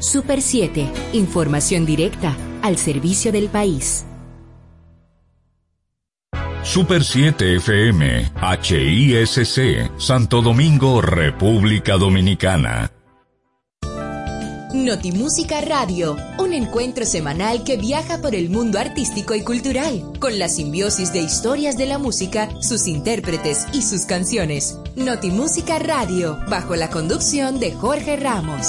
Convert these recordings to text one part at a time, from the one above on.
Super 7, información directa al servicio del país. Super 7 FM, HISC, Santo Domingo, República Dominicana. Notimúsica Radio, un encuentro semanal que viaja por el mundo artístico y cultural, con la simbiosis de historias de la música, sus intérpretes y sus canciones. Notimúsica Radio, bajo la conducción de Jorge Ramos.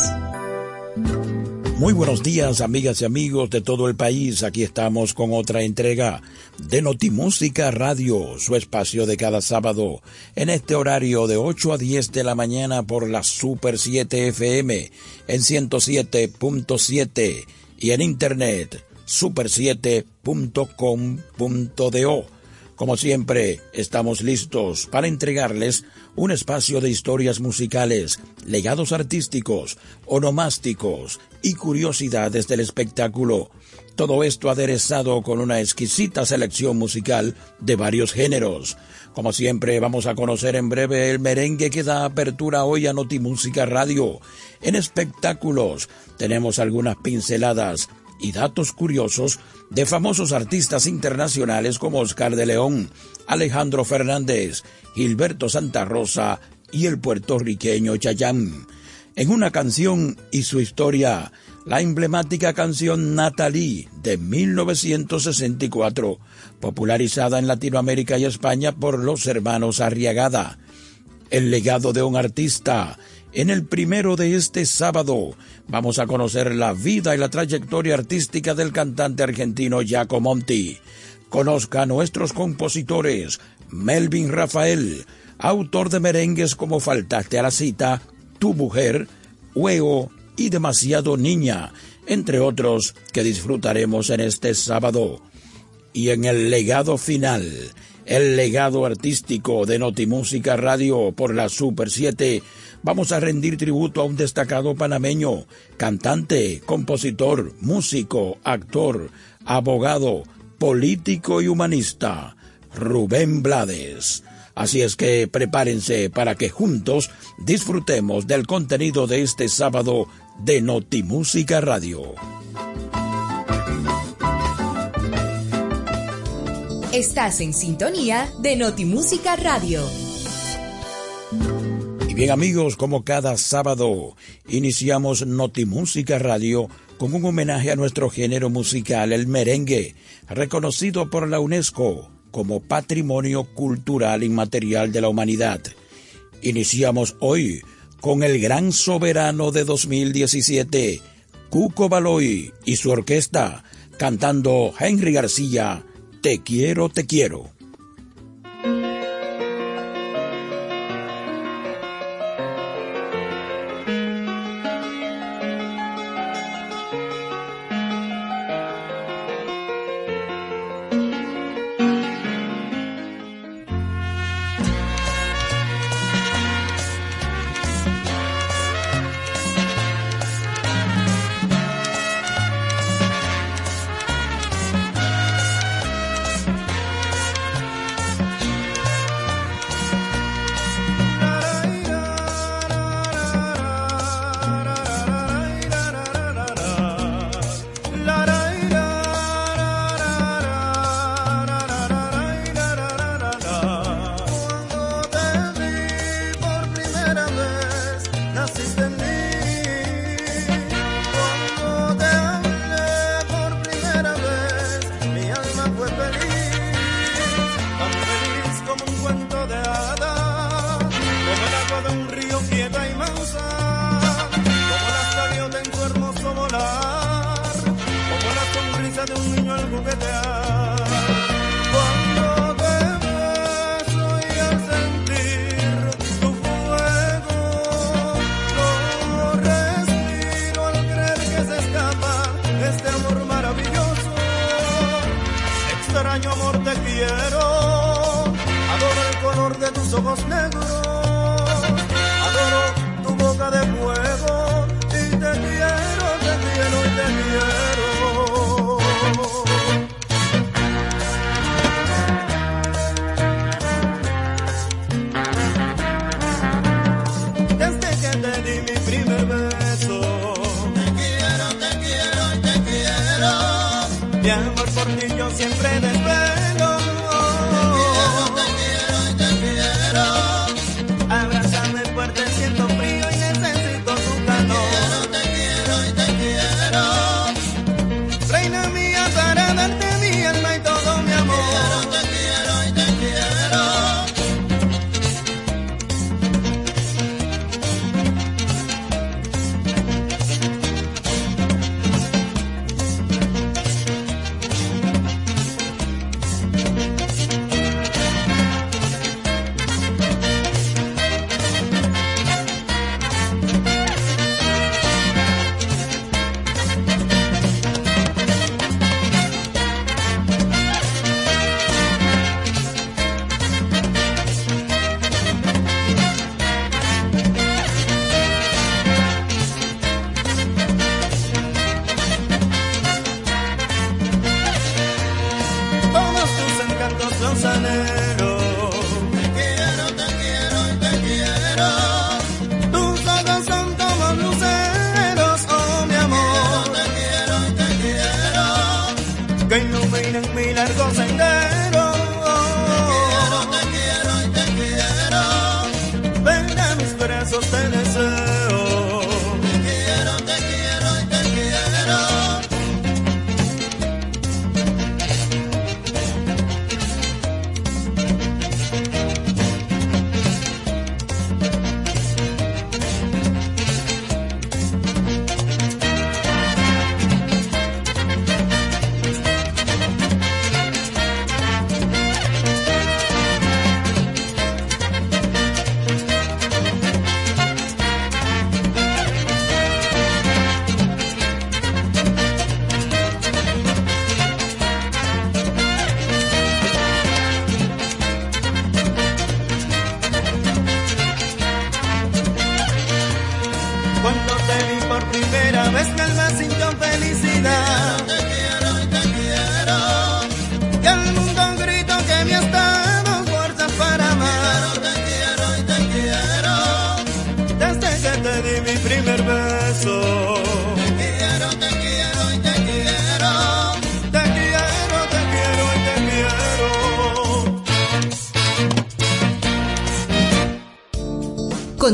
Muy buenos días, amigas y amigos de todo el país. Aquí estamos con otra entrega de Notimúsica Radio, su espacio de cada sábado, en este horario de 8 a 10 de la mañana por la Super 7 FM en 107.7 y en internet super7.com.do. Como siempre, estamos listos para entregarles un espacio de historias musicales, legados artísticos, onomásticos y curiosidades del espectáculo. Todo esto aderezado con una exquisita selección musical de varios géneros. Como siempre, vamos a conocer en breve el merengue que da apertura hoy a Notimúsica Radio. En espectáculos tenemos algunas pinceladas y datos curiosos de famosos artistas internacionales como Oscar de León, Alejandro Fernández, Gilberto Santa Rosa y el puertorriqueño Chayán. En una canción y su historia, la emblemática canción Natalie de 1964, popularizada en Latinoamérica y España por los hermanos Arriagada. El legado de un artista en el primero de este sábado vamos a conocer la vida y la trayectoria artística del cantante argentino Giacomo Monti. Conozca a nuestros compositores, Melvin Rafael, autor de merengues como Faltaste a la cita, Tu mujer, Huevo y Demasiado Niña, entre otros que disfrutaremos en este sábado. Y en el legado final, el legado artístico de Notimúsica Radio por la Super 7, vamos a rendir tributo a un destacado panameño, cantante, compositor, músico, actor, abogado, político y humanista, Rubén Blades. Así es que prepárense para que juntos disfrutemos del contenido de este sábado de Notimúsica Radio. Estás en sintonía de Notimúsica Radio. Y bien amigos, como cada sábado, iniciamos Notimúsica Radio con un homenaje a nuestro género musical, el merengue, reconocido por la UNESCO como Patrimonio Cultural Inmaterial de la Humanidad. Iniciamos hoy con el gran soberano de 2017, Cuco Baloy y su orquesta, cantando Henry García, Te quiero, te quiero.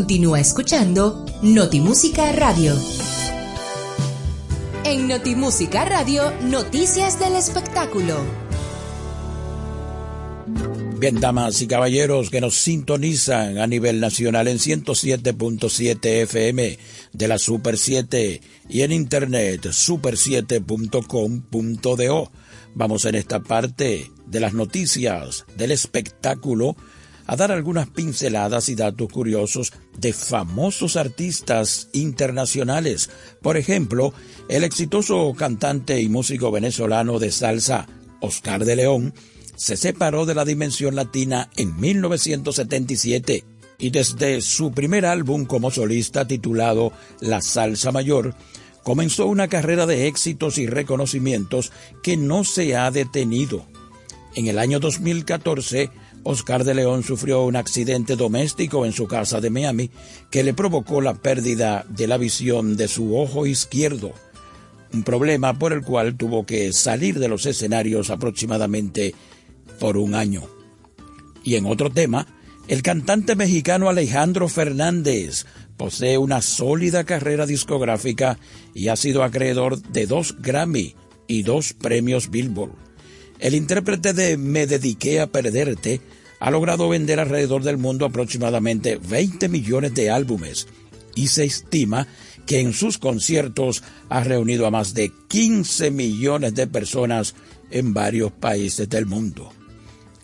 Continúa escuchando Notimúsica Radio. En Notimúsica Radio, noticias del espectáculo. Bien, damas y caballeros que nos sintonizan a nivel nacional en 107.7 FM de la Super 7 y en internet super7.com.do. Vamos en esta parte de las noticias del espectáculo a dar algunas pinceladas y datos curiosos de famosos artistas internacionales. Por ejemplo, el exitoso cantante y músico venezolano de salsa, Oscar de León, se separó de la dimensión latina en 1977 y desde su primer álbum como solista titulado La Salsa Mayor, comenzó una carrera de éxitos y reconocimientos que no se ha detenido. En el año 2014, Oscar de León sufrió un accidente doméstico en su casa de Miami que le provocó la pérdida de la visión de su ojo izquierdo, un problema por el cual tuvo que salir de los escenarios aproximadamente por un año. Y en otro tema, el cantante mexicano Alejandro Fernández posee una sólida carrera discográfica y ha sido acreedor de dos Grammy y dos premios Billboard. El intérprete de Me dediqué a perderte ha logrado vender alrededor del mundo aproximadamente 20 millones de álbumes y se estima que en sus conciertos ha reunido a más de 15 millones de personas en varios países del mundo.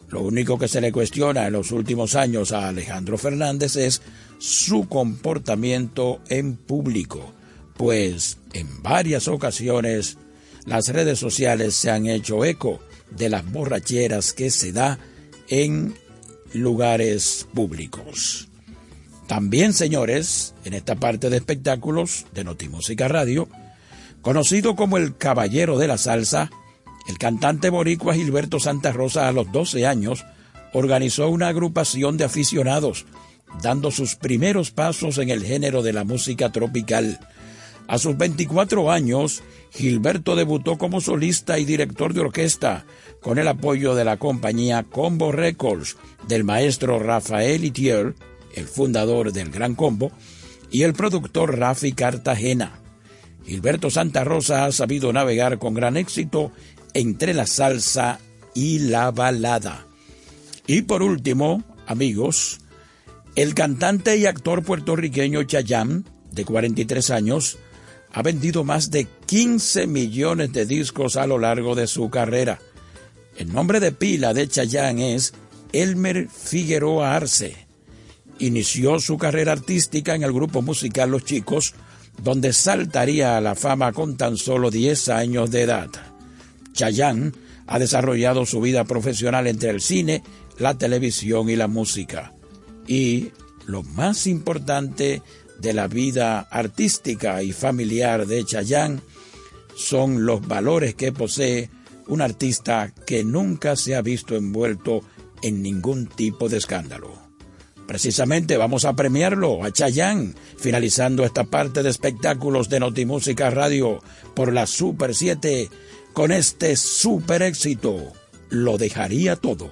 Lo único que se le cuestiona en los últimos años a Alejandro Fernández es su comportamiento en público, pues en varias ocasiones las redes sociales se han hecho eco de las borracheras que se da en lugares públicos. También, señores, en esta parte de espectáculos de Notimúsica Radio, conocido como el Caballero de la Salsa, el cantante boricua Gilberto Santa Rosa a los 12 años organizó una agrupación de aficionados, dando sus primeros pasos en el género de la música tropical. A sus 24 años, Gilberto debutó como solista y director de orquesta con el apoyo de la compañía Combo Records del maestro Rafael Itier, el fundador del Gran Combo, y el productor Rafi Cartagena. Gilberto Santa Rosa ha sabido navegar con gran éxito entre la salsa y la balada. Y por último, amigos, el cantante y actor puertorriqueño Chayam, de 43 años, ha vendido más de 15 millones de discos a lo largo de su carrera. El nombre de pila de Chayanne es Elmer Figueroa Arce. Inició su carrera artística en el grupo musical Los Chicos, donde saltaría a la fama con tan solo 10 años de edad. Chayanne ha desarrollado su vida profesional entre el cine, la televisión y la música. Y lo más importante de la vida artística y familiar de Chayanne son los valores que posee un artista que nunca se ha visto envuelto en ningún tipo de escándalo. Precisamente vamos a premiarlo a Chayanne, finalizando esta parte de espectáculos de Notimúsica Radio por la Super 7 con este super éxito. Lo dejaría todo.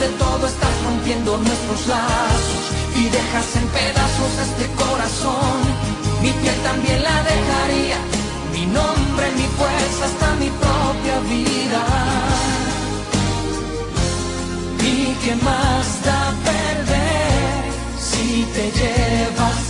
de todo estás rompiendo nuestros lazos y dejas en pedazos este corazón. Mi piel también la dejaría, mi nombre, mi fuerza, hasta mi propia vida. ¿Y qué más da perder si te llevas?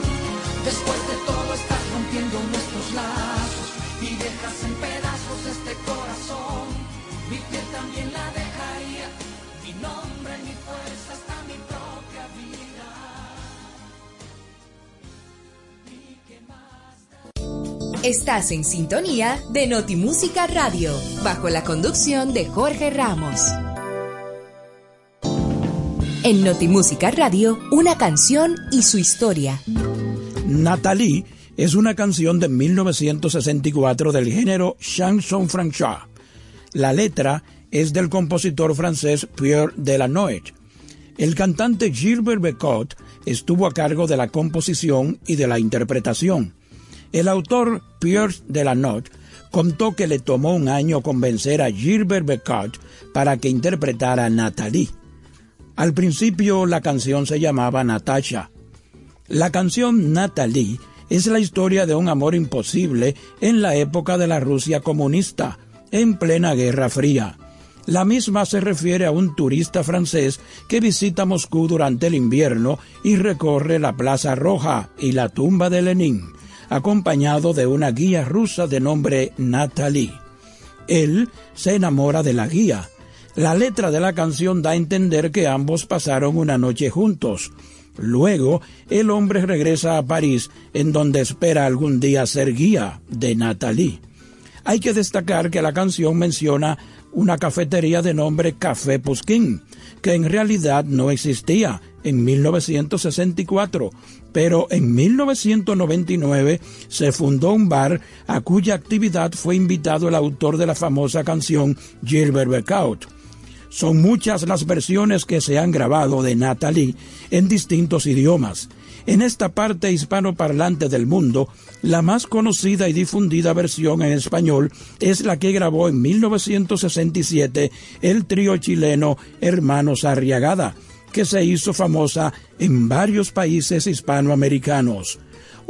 Después de todo estás rompiendo nuestros lazos y dejas en pedazos este corazón. Mi piel también la dejaría, mi nombre, mi fuerza, hasta mi propia vida. ¿Y qué más? Estás en sintonía de Notimúsica Radio, bajo la conducción de Jorge Ramos. En Notimúsica Radio, una canción y su historia. Nathalie es una canción de 1964 del género chanson français. La letra es del compositor francés Pierre Delanoë. El cantante Gilbert Becot estuvo a cargo de la composición y de la interpretación. El autor Pierre Delanoë contó que le tomó un año convencer a Gilbert Becot para que interpretara a Nathalie. Al principio la canción se llamaba Natasha. La canción Natalie es la historia de un amor imposible en la época de la Rusia comunista, en plena Guerra Fría. La misma se refiere a un turista francés que visita Moscú durante el invierno y recorre la Plaza Roja y la tumba de Lenin, acompañado de una guía rusa de nombre Natalie. Él se enamora de la guía. La letra de la canción da a entender que ambos pasaron una noche juntos. Luego, el hombre regresa a París, en donde espera algún día ser guía de Nathalie. Hay que destacar que la canción menciona una cafetería de nombre Café Pusquín, que en realidad no existía en 1964, pero en 1999 se fundó un bar a cuya actividad fue invitado el autor de la famosa canción Gilbert Becot. Son muchas las versiones que se han grabado de Natalie en distintos idiomas. En esta parte hispanoparlante del mundo, la más conocida y difundida versión en español es la que grabó en 1967 el trío chileno Hermanos Arriagada, que se hizo famosa en varios países hispanoamericanos.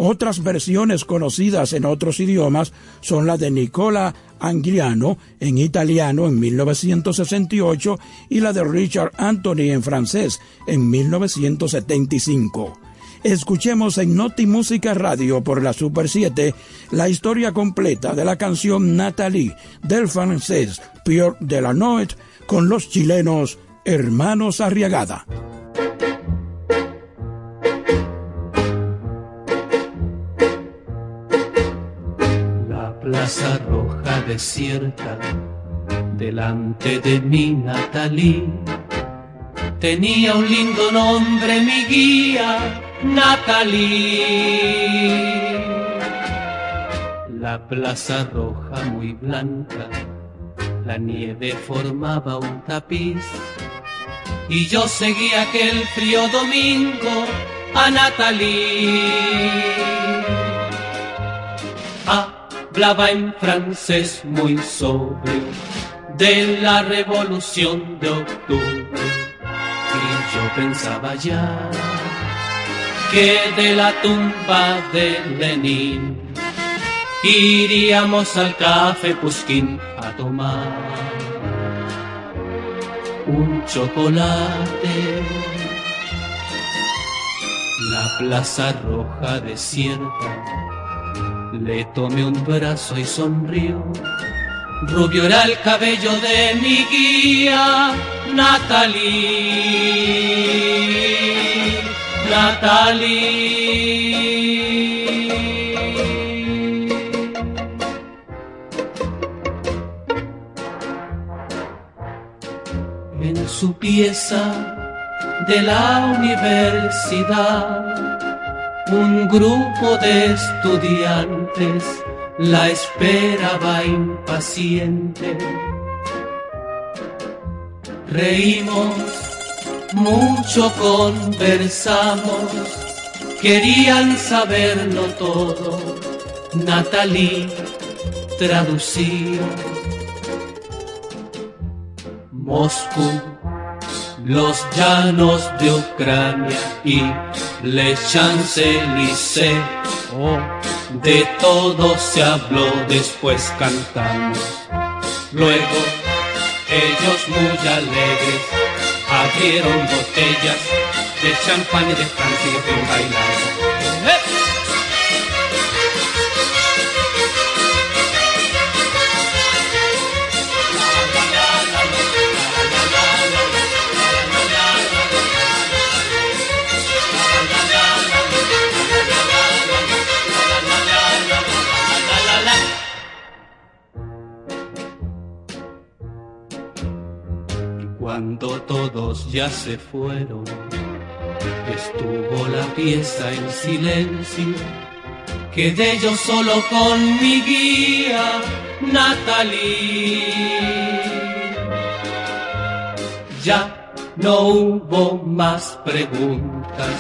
Otras versiones conocidas en otros idiomas son la de Nicola Angliano en italiano en 1968 y la de Richard Anthony en francés en 1975. Escuchemos en Noti Música Radio por la Super 7 la historia completa de la canción Nathalie del francés Pierre Delanoët con los chilenos Hermanos Arriagada. Plaza roja desierta delante de mi Natalí tenía un lindo nombre mi guía Natalí. La plaza roja muy blanca, la nieve formaba un tapiz y yo seguía aquel frío domingo a Natalí. Hablaba en francés muy sobrio de la revolución de octubre y yo pensaba ya que de la tumba de Lenin iríamos al café Pusquín a tomar un chocolate. La plaza roja desierta, le tomé un brazo y sonrió. Rubio era el cabello de mi guía, Natalie. Natalie. En su pieza de la universidad, un grupo de estudiantes la esperaba impaciente. Reímos, mucho conversamos, querían saberlo todo. Natalie traducía. Moscú, los llanos de Ucrania y Le Champs-Élysées. Oh, de todo se habló, después cantamos. Luego, ellos muy alegres abrieron botellas de champán y de Francia y bailando. Cuando todos ya se fueron, estuvo la pieza en silencio. Quedé yo solo con mi guía, Natalie. Ya no hubo más preguntas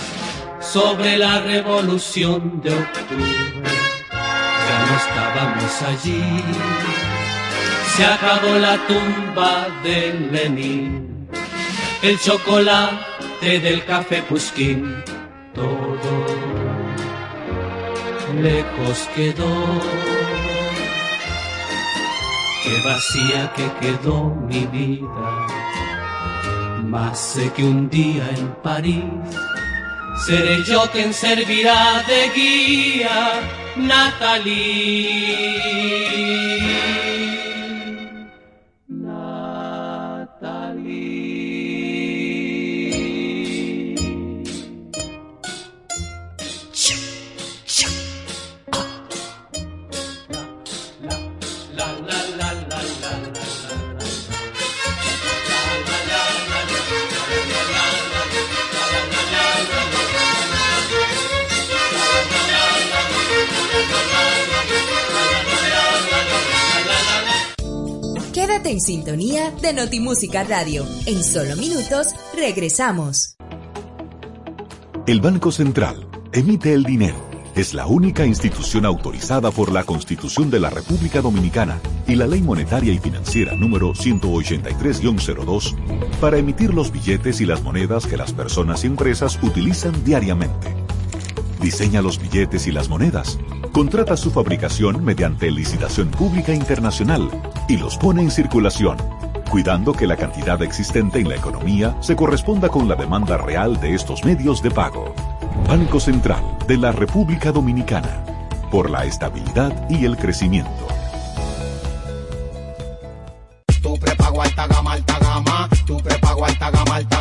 sobre la revolución de octubre. Ya no estábamos allí se acabó la tumba de Lenin, el chocolate del café Puskin, todo lejos quedó. Qué vacía que quedó mi vida, más sé que un día en París seré yo quien servirá de guía, Natalie. En sintonía de Notimúsica Radio. En solo minutos regresamos. El Banco Central emite el dinero. Es la única institución autorizada por la Constitución de la República Dominicana y la Ley Monetaria y Financiera número 183-02 para emitir los billetes y las monedas que las personas y empresas utilizan diariamente. Diseña los billetes y las monedas contrata su fabricación mediante licitación pública internacional y los pone en circulación, cuidando que la cantidad existente en la economía se corresponda con la demanda real de estos medios de pago. Banco Central de la República Dominicana, por la estabilidad y el crecimiento. Tu prepago alta gama, gama, tu prepago alta gama.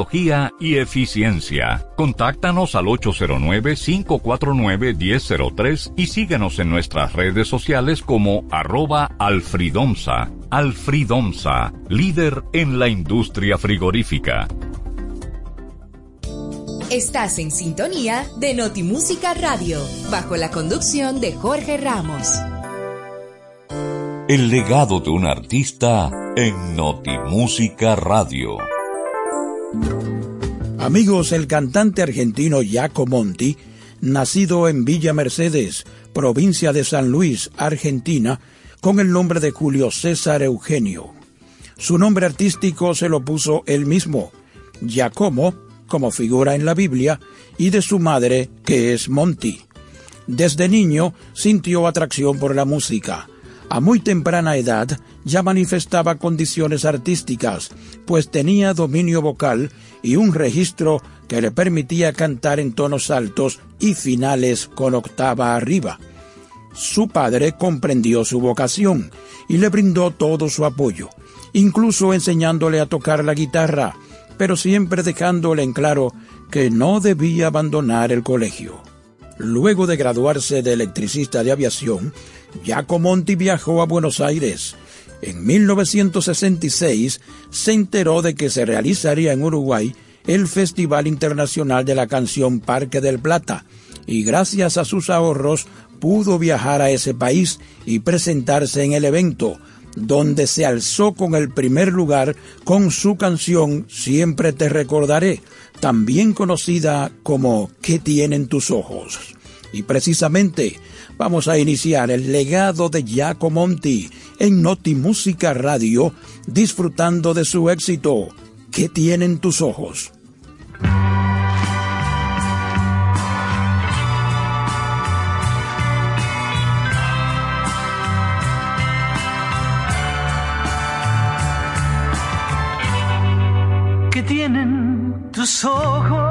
y eficiencia. Contáctanos al 809-549-1003 y síguenos en nuestras redes sociales como arroba alfridomsa. Alfridomsa, líder en la industria frigorífica. Estás en sintonía de Notimúsica Radio, bajo la conducción de Jorge Ramos. El legado de un artista en Notimúsica Radio. Amigos, el cantante argentino Jaco Monti, nacido en Villa Mercedes, provincia de San Luis, Argentina, con el nombre de Julio César Eugenio. Su nombre artístico se lo puso él mismo, Giacomo, como figura en la Biblia, y de su madre, que es Monty. Desde niño sintió atracción por la música. A muy temprana edad ya manifestaba condiciones artísticas, pues tenía dominio vocal y un registro que le permitía cantar en tonos altos y finales con octava arriba. Su padre comprendió su vocación y le brindó todo su apoyo, incluso enseñándole a tocar la guitarra, pero siempre dejándole en claro que no debía abandonar el colegio. Luego de graduarse de electricista de aviación, Giacomonti viajó a Buenos Aires. En 1966 se enteró de que se realizaría en Uruguay el Festival Internacional de la Canción Parque del Plata, y gracias a sus ahorros pudo viajar a ese país y presentarse en el evento, donde se alzó con el primer lugar con su canción Siempre te recordaré, también conocida como ¿Qué tienen tus ojos? Y precisamente vamos a iniciar el legado de Monti en Noti Música Radio, disfrutando de su éxito ¿Qué tienen tus ojos? tienen tus ojos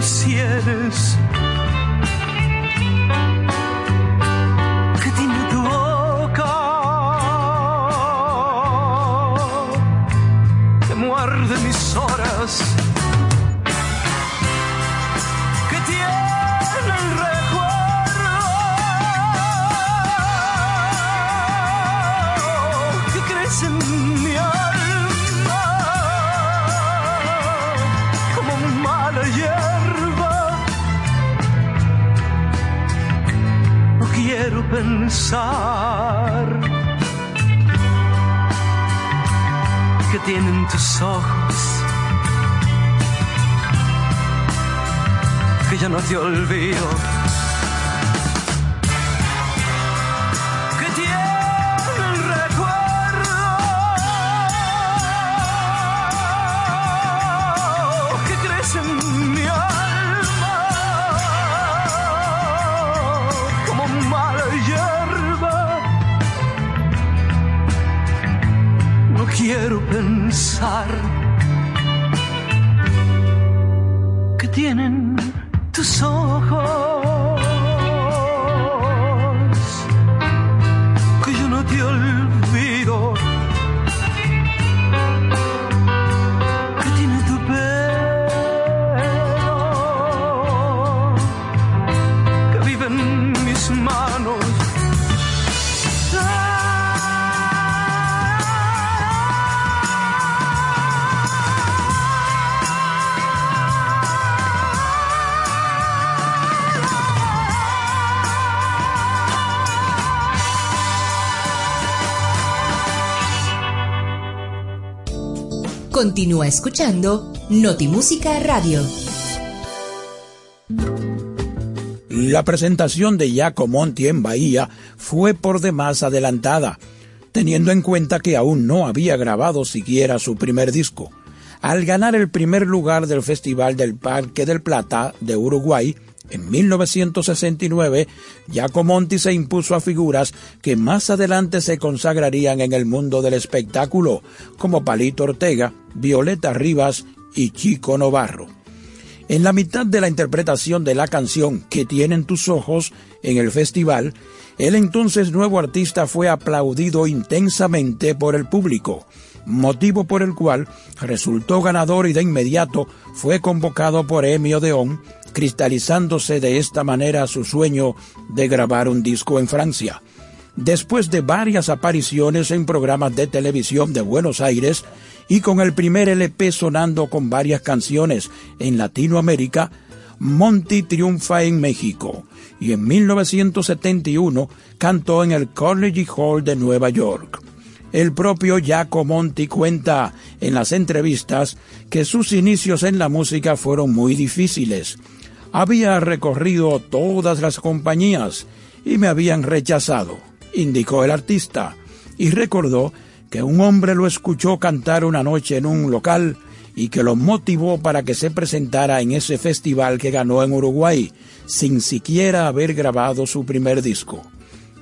en Continúa escuchando Notimúsica Radio. La presentación de Monti en Bahía fue por demás adelantada, teniendo en cuenta que aún no había grabado siquiera su primer disco. Al ganar el primer lugar del Festival del Parque del Plata de Uruguay, en 1969, Giacomonti se impuso a figuras que más adelante se consagrarían en el mundo del espectáculo, como Palito Ortega, Violeta Rivas y Chico Novarro. En la mitad de la interpretación de la canción Que tienen tus ojos en el festival, el entonces nuevo artista fue aplaudido intensamente por el público, motivo por el cual resultó ganador y de inmediato fue convocado por Emmy Odeon, cristalizándose de esta manera su sueño de grabar un disco en Francia. Después de varias apariciones en programas de televisión de Buenos Aires y con el primer LP sonando con varias canciones en Latinoamérica, Monty triunfa en México y en 1971 cantó en el Carnegie Hall de Nueva York. El propio Jaco Monti cuenta en las entrevistas que sus inicios en la música fueron muy difíciles. Había recorrido todas las compañías y me habían rechazado, indicó el artista, y recordó que un hombre lo escuchó cantar una noche en un local y que lo motivó para que se presentara en ese festival que ganó en Uruguay, sin siquiera haber grabado su primer disco.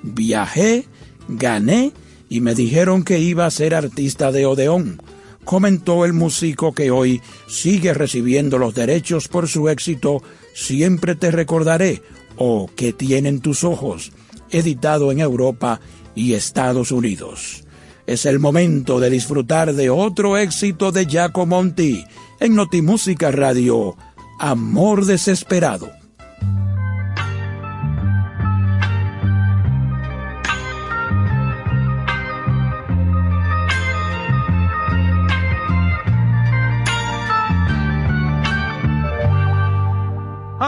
Viajé, gané y me dijeron que iba a ser artista de Odeón, comentó el músico que hoy sigue recibiendo los derechos por su éxito Siempre te recordaré o Que tienen tus ojos, editado en Europa y Estados Unidos. Es el momento de disfrutar de otro éxito de Giacomo Monti en Notimúsica Radio, Amor Desesperado.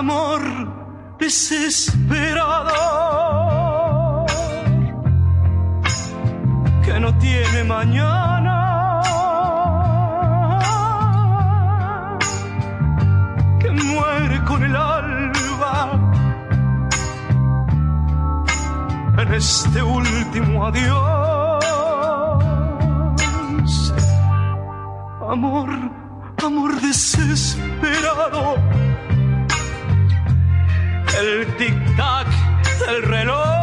amor desesperado mañana. Que muere con el alba en este último adiós. Amor, amor desesperado el tic-tac del reloj.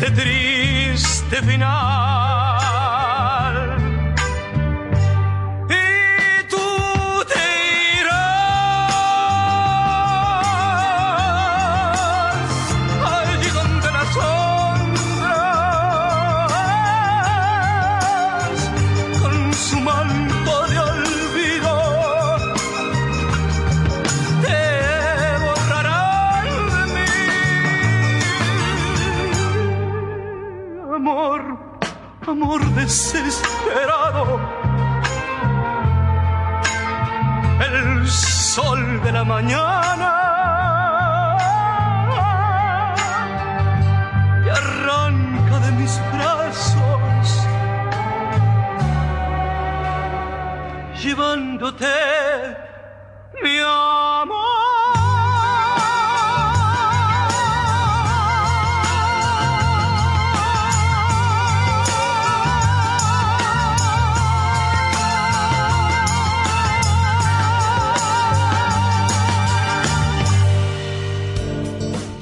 Este triste final. La mañana. Y arranca de mis brazos, llevándote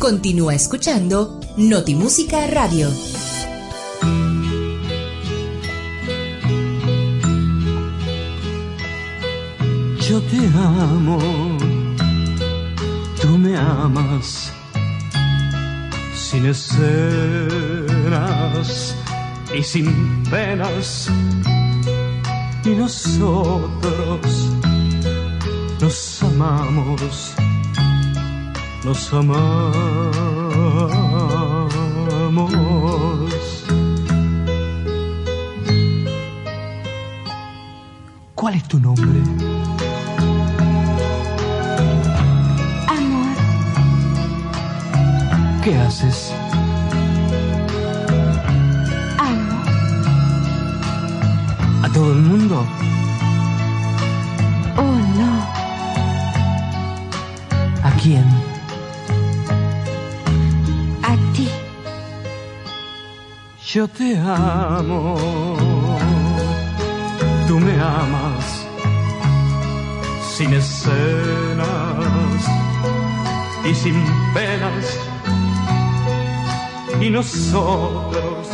Continúa escuchando Notimúsica Radio. Yo te amo, tú me amas, sin escenas y sin penas, y nosotros nos amamos nos amamos. ¿Cuál es tu nombre? Amor. ¿Qué haces? Amo. ¿A todo el mundo? Yo te amo, tú me amas, sin escenas y sin penas, y nosotros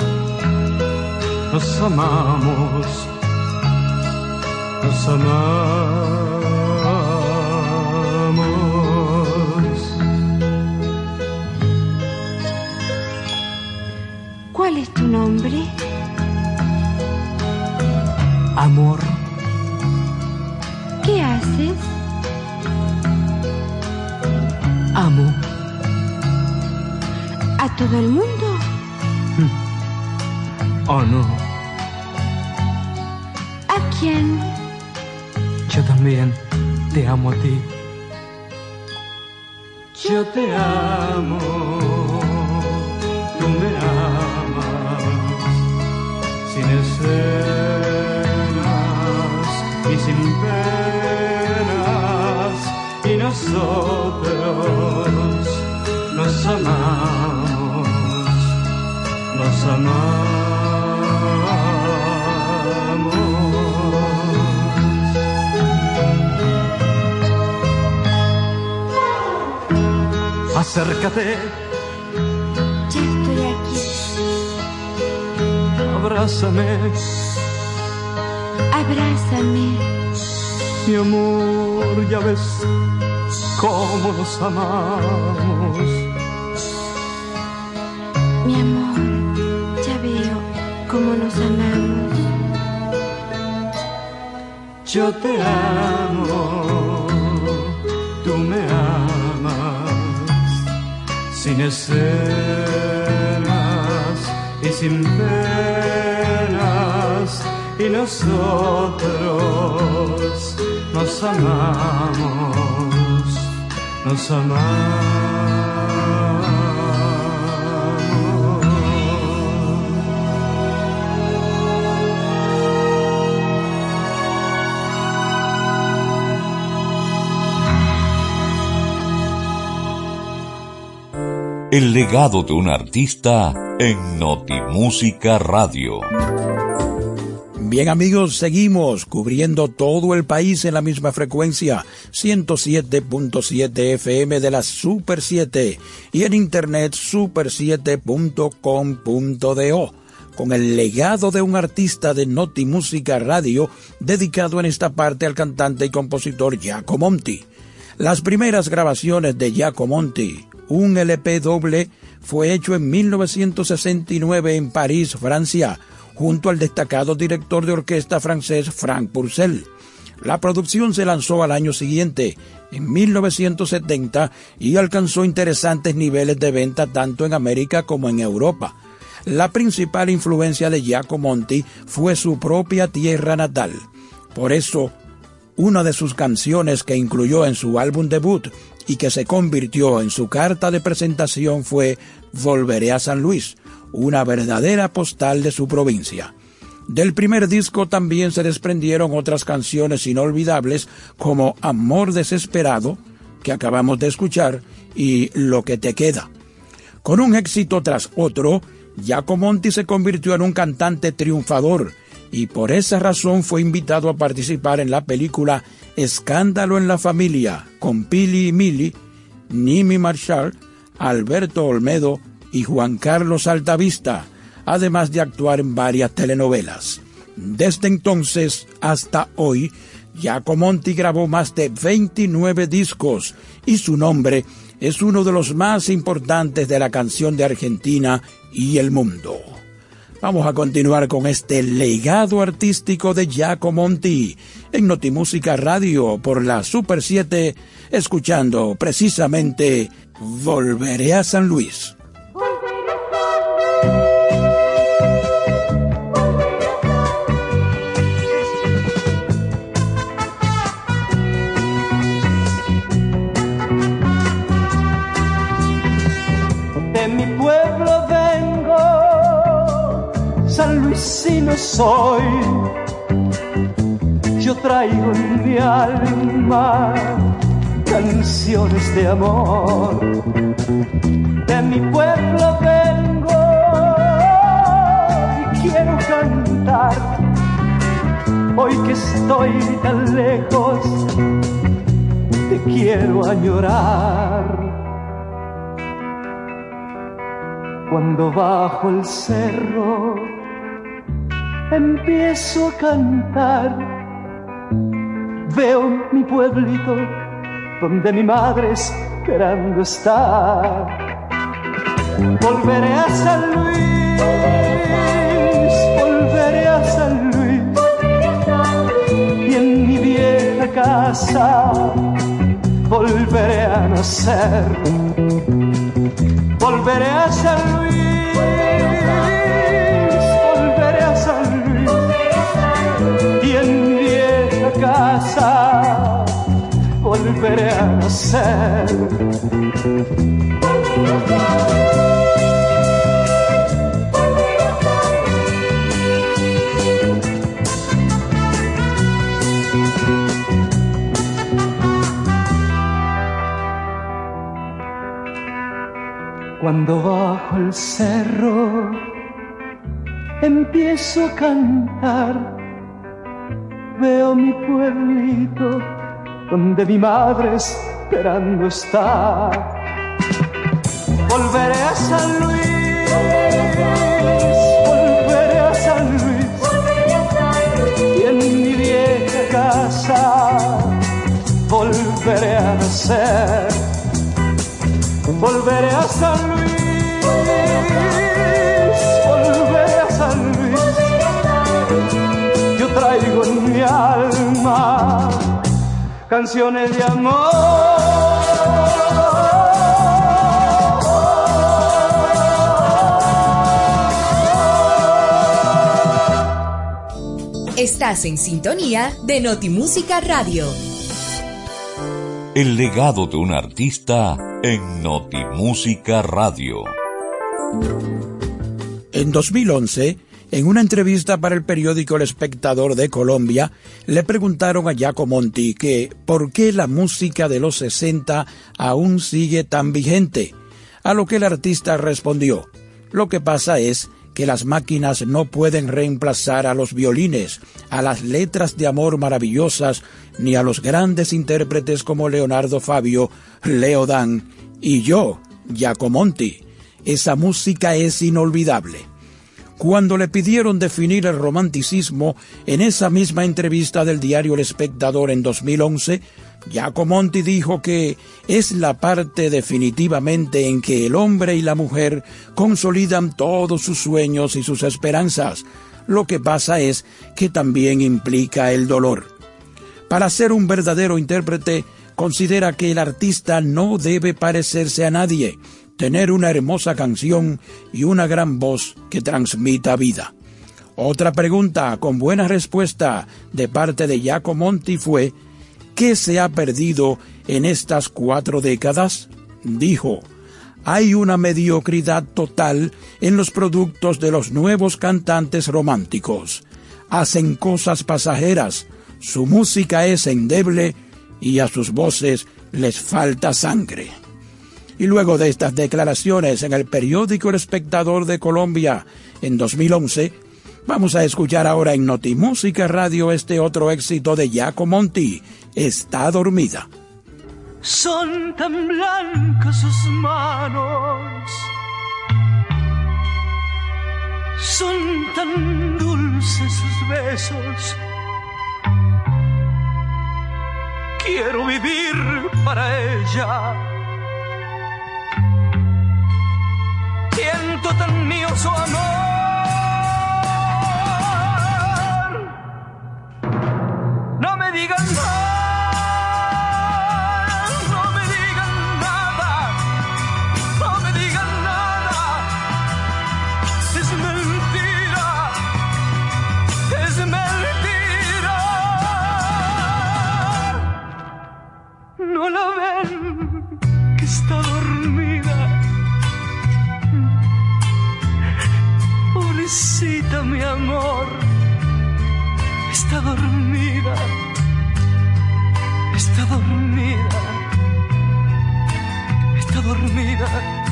nos amamos, nos amamos. Nombre? Amor. ¿Qué haces? Amo. ¿A todo el mundo? Oh no, ¿A quién? yo también te amo a ti. Yo te amo, escenas y sin penas, y nosotros nos amamos, nos amamos. Acércate, abrázame, Abrázame. mi amor, ya ves cómo nos amamos. Mi amor, ya veo cómo nos amamos. Yo te amo, tú me amas, sin escenas y sin penas, y nosotros nos amamos, nos amamos. El legado de un artista en Notimúsica Radio. Bien amigos, seguimos cubriendo todo el país en la misma frecuencia, 107.7 FM de la Super 7 y en internet super7.com.do con el legado de un artista de Notimúsica Radio dedicado en esta parte al cantante y compositor Giacomonti. Las primeras grabaciones de Giacomonti, un LP doble, fue hecho en 1969 en París, Francia, junto al destacado director de orquesta francés Frank Purcell. La producción se lanzó al año siguiente, en 1970, y alcanzó interesantes niveles de venta tanto en América como en Europa. La principal influencia de Giacomonti fue su propia tierra natal. Por eso, una de sus canciones que incluyó en su álbum debut y que se convirtió en su carta de presentación fue Volveré a San Luis, una verdadera postal de su provincia. Del primer disco también se desprendieron otras canciones inolvidables como Amor Desesperado, que acabamos de escuchar, y Lo que te queda. Con un éxito tras otro, Giacomonti se convirtió en un cantante triunfador y por esa razón fue invitado a participar en la película Escándalo en la Familia con Pili y Mili, Nimi Marshall, Alberto Olmedo y Juan Carlos Altavista, además de actuar en varias telenovelas. Desde entonces hasta hoy, Giacomonti grabó más de 29 discos y su nombre es uno de los más importantes de la canción de Argentina y el mundo. Vamos a continuar con este legado artístico de Giacomonti en Notimúsica Radio por la Super 7, escuchando precisamente Volveré a San Luis. Soy. Yo traigo en mi alma canciones de amor. De mi pueblo vengo Hoy que estoy tan lejos, te quiero añorar. Cuando bajo el cerro empiezo a cantar, veo mi pueblito donde mi madre esperando está. Volveré a San Luis, volveré a San Luis, volveré a nacer. Volveré a San Luis, volveré a San Luis, y en vieja casa volveré a nacer. Cuando bajo el cerro empiezo a cantar, veo mi pueblito donde mi madre esperando está. Volveré a San Luis, volveré a San Luis, y en mi vieja casa volveré a nacer. Volveré a San Luis, volveré a San Luis. Yo traigo en mi alma canciones de amor. Estás en sintonía de Notimúsica Radio. El legado de un artista en Notimúsica Radio. En 2011, en una entrevista para el periódico El Espectador de Colombia, le preguntaron a Giacomonti que por qué la música de los 60 aún sigue tan vigente, a lo que el artista respondió, lo que pasa es que las máquinas no pueden reemplazar a los violines, a las letras de amor maravillosas, ni a los grandes intérpretes como Leonardo Fabio, Leo Dan y yo, Giacomonti. Esa música es inolvidable. Cuando le pidieron definir el romanticismo en esa misma entrevista del diario El Espectador en 2011, Giacomonti dijo que es la parte definitivamente en que el hombre y la mujer consolidan todos sus sueños y sus esperanzas. Lo que pasa es que también implica el dolor. Para ser un verdadero intérprete, considera que el artista no debe parecerse a nadie, tener una hermosa canción y una gran voz que transmita vida. Otra pregunta con buena respuesta de parte de Giacomonti fue ¿Qué se ha perdido en estas cuatro décadas? Dijo, hay una mediocridad total en los productos de los nuevos cantantes románticos. Hacen cosas pasajeras, su música es endeble y a sus voces les falta sangre. Y luego de estas declaraciones en el periódico El Espectador de Colombia en 2011, vamos a escuchar ahora en Notimúsica Radio este otro éxito de Giacomonti, Está dormida. Son tan blancas sus manos, son tan dulces sus besos. Quiero vivir para ella. Siento tan mío su amor. está dormida, está dormida, está dormida.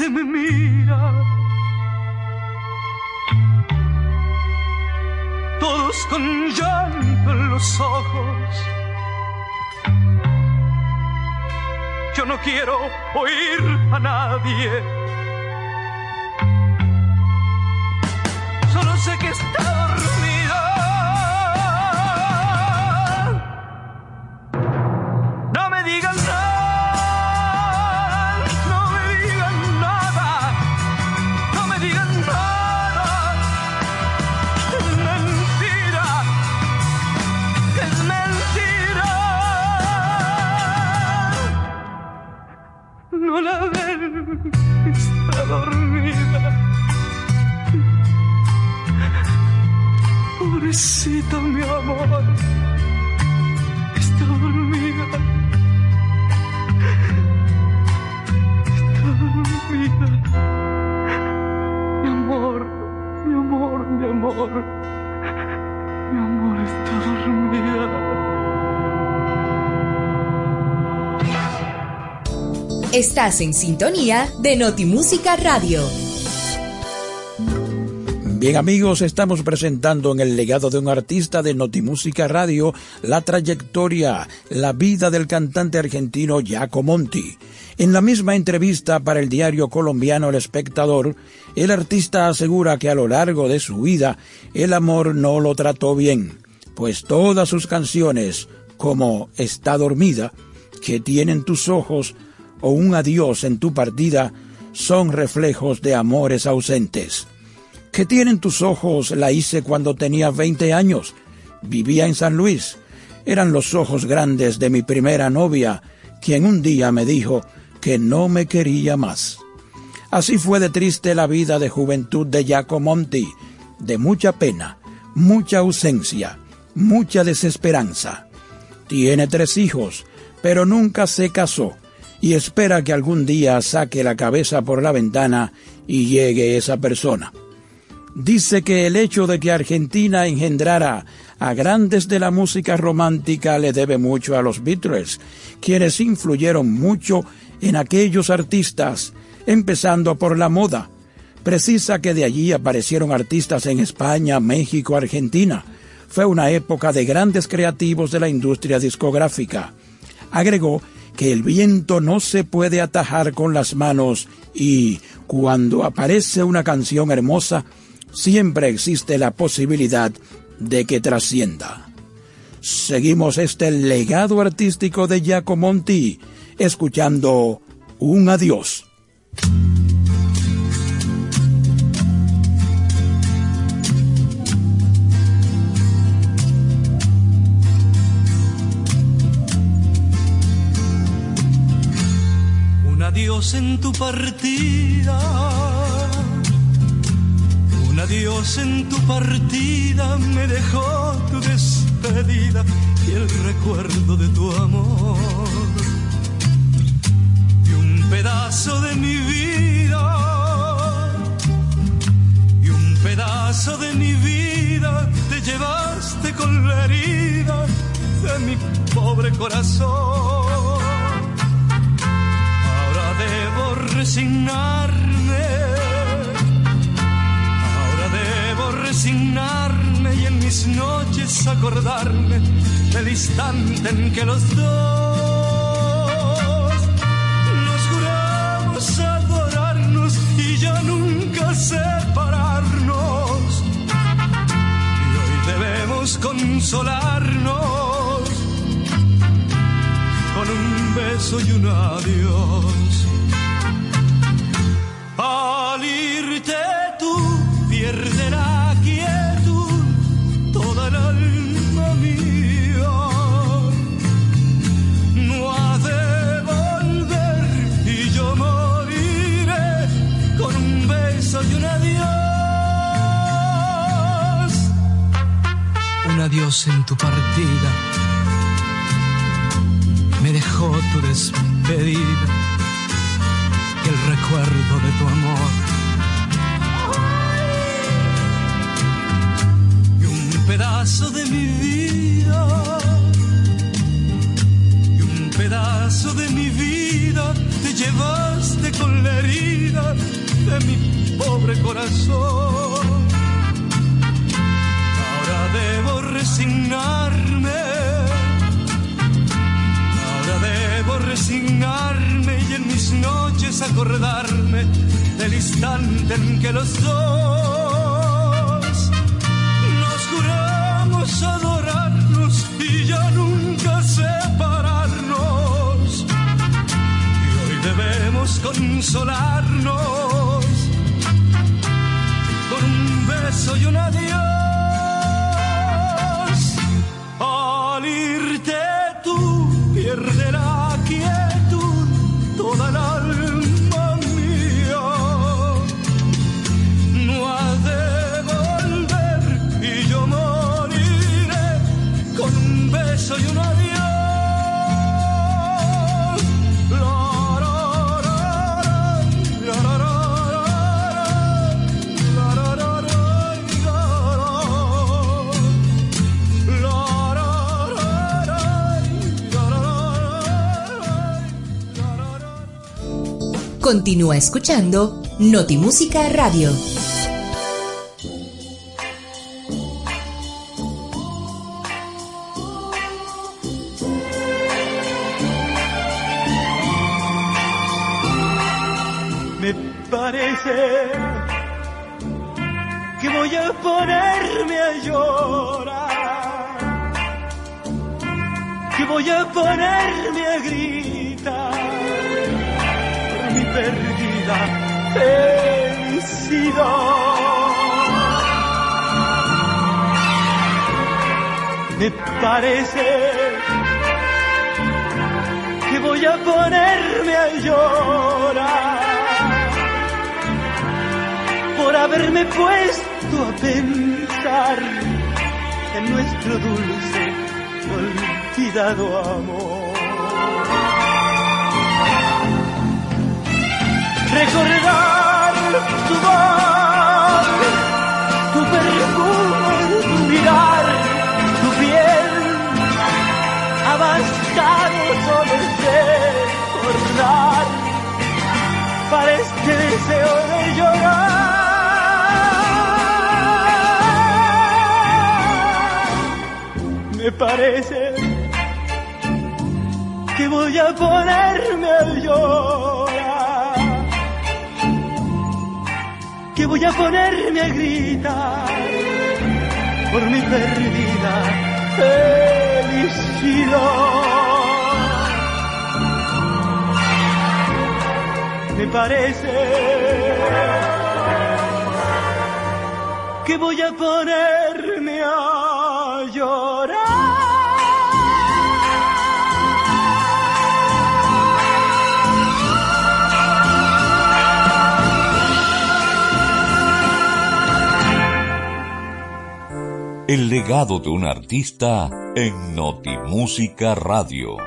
Gente me mira. Todos con llanto en los ojos. Yo no quiero oír a nadie. Solo sé que está dormida. Pobrecita mi amor, está dormida. Está dormida. Mi amor, mi amor, mi amor. Estás en sintonía de Notimúsica Radio. Bien amigos, estamos presentando en el legado de un artista de Notimúsica Radio la trayectoria, la vida del cantante argentino Giacomo Monti. En la misma entrevista para el diario colombiano El Espectador, el artista asegura que a lo largo de su vida el amor no lo trató bien, pues todas sus canciones, como Está dormida, que tienen tus ojos o un adiós en tu partida, son reflejos de amores ausentes. Que tienen tus ojos la hice cuando tenía 20 años. Vivía en San Luis. Eran los ojos grandes de mi primera novia, quien un día me dijo que no me quería más. Así fue de triste la vida de juventud de Giacomo Monti, de mucha pena, mucha ausencia, mucha desesperanza. Tiene tres hijos, pero nunca se casó y espera que algún día saque la cabeza por la ventana y llegue esa persona. Dice que el hecho de que Argentina engendrara a grandes de la música romántica le debe mucho a los Beatles, quienes influyeron mucho en aquellos artistas, empezando por la moda. Precisa que de allí aparecieron artistas en España, México, Argentina. Fue una época de grandes creativos de la industria discográfica. Agregó que el viento no se puede atajar con las manos y cuando aparece una canción hermosa, siempre existe la posibilidad de que trascienda. Seguimos este legado artístico de Giacomo Monti, escuchando Un Adiós. Un adiós en tu partida. Un adiós en tu partida me dejó tu despedida y el recuerdo de tu amor. Y un pedazo de mi vida. Y un pedazo de mi vida te llevaste con la herida de mi pobre corazón. Resignarme. Ahora debo resignarme y en mis noches acordarme del instante en que los dos nos juramos adorarnos y ya nunca separarnos. Y hoy debemos consolarnos con un beso y un adiós. Al irte tú pierde la quietud toda el alma mía. No ha de volver y yo moriré con un beso y un adiós. Un adiós en tu partida me dejó tu despedida recuerdo de tu amor. Y un pedazo de mi vida, y un pedazo de mi vida te llevaste con la herida de mi pobre corazón. Ahora debo resignarme, resignarme y en mis noches acordarme del instante en que los dos nos juramos adorarnos y ya nunca separarnos. Y hoy debemos consolarnos con un beso y un adiós. Al irte Continúa escuchando Notimúsica Radio. Me parece que voy a ponerme a llorar, que voy a ponerme Me parece que voy a ponerme a llorar por haberme puesto a pensar en nuestro dulce olvidado amor. Recordar tu voz, tu perfume, tu mirar, tu piel, ha bastado solo recordar para este deseo de llorar. Me parece que voy a ponerme a llorar, voy a ponerme a gritar por mi perdida felicidad. Me parece que voy a ponerme El legado de un artista en Notimúsica Radio.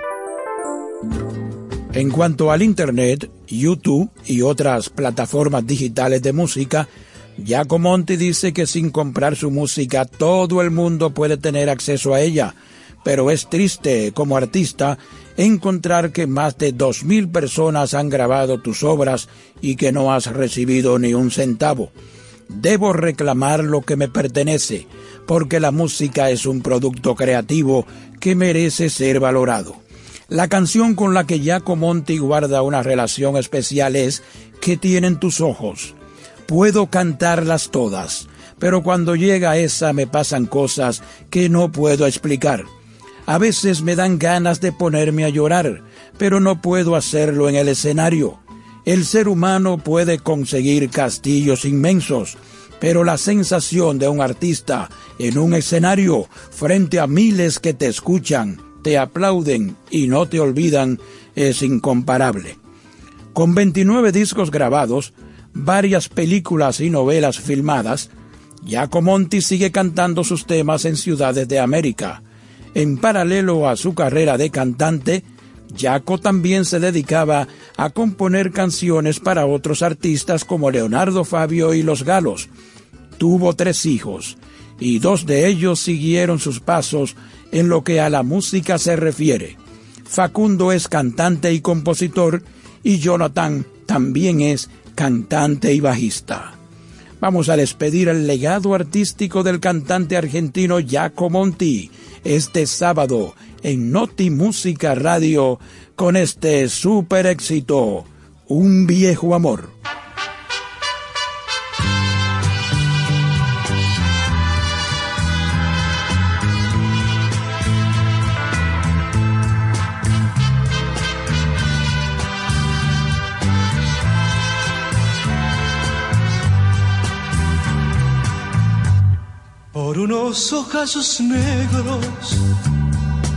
En cuanto al Internet, YouTube y otras plataformas digitales de música, Giacomonti dice que sin comprar su música todo el mundo puede tener acceso a ella, pero es triste como artista encontrar que más de dos mil personas han grabado tus obras y que no has recibido ni un centavo. Debo reclamar lo que me pertenece, porque la música es un producto creativo que merece ser valorado. La canción con la que Giacomonti guarda una relación especial es ¿Qué tienen tus ojos? Puedo cantarlas todas, pero cuando llega esa me pasan cosas que no puedo explicar. A veces me dan ganas de ponerme a llorar, pero no puedo hacerlo en el escenario. El ser humano puede conseguir castillos inmensos, pero la sensación de un artista en un escenario frente a miles que te escuchan, te aplauden y no te olvidan es incomparable. Con 29 discos grabados, varias películas y novelas filmadas, Giacomonti sigue cantando sus temas en ciudades de América. En paralelo a su carrera de cantante, Jaco también se dedicaba a componer canciones para otros artistas como Leonardo Fabio y Los Galos. Tuvo tres hijos, y dos de ellos siguieron sus pasos en lo que a la música se refiere. Facundo es cantante y compositor, y Jonathan también es cantante y bajista. Vamos a despedir el legado artístico del cantante argentino Jaco Monti este sábado en Noti Música Radio con este super éxito, Un viejo amor. Unos ojazos negros,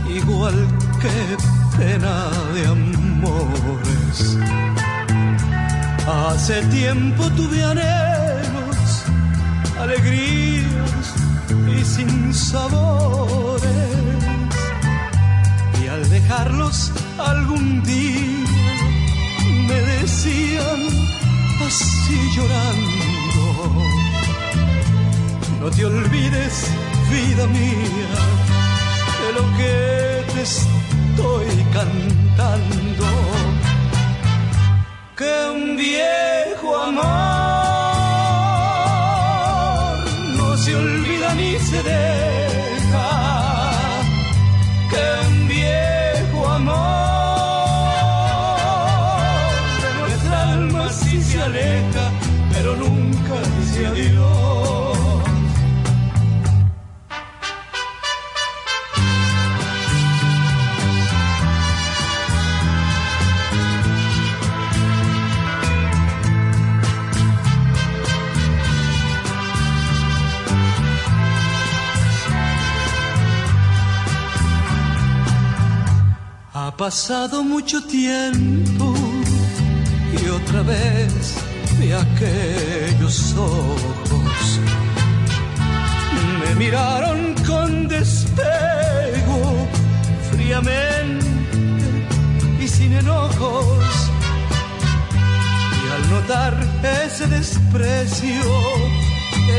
igual que pena de amores. Hace tiempo tuve anhelos, alegrías y sin sabores. Y al dejarlos algún día me decían así llorando no te olvides, vida mía, de lo que te estoy cantando. Que un viejo amor no se olvida ni se deja. Pasado mucho tiempo y otra vez de aquellos ojos me miraron con despego, fríamente y sin enojos. Y al notar ese desprecio,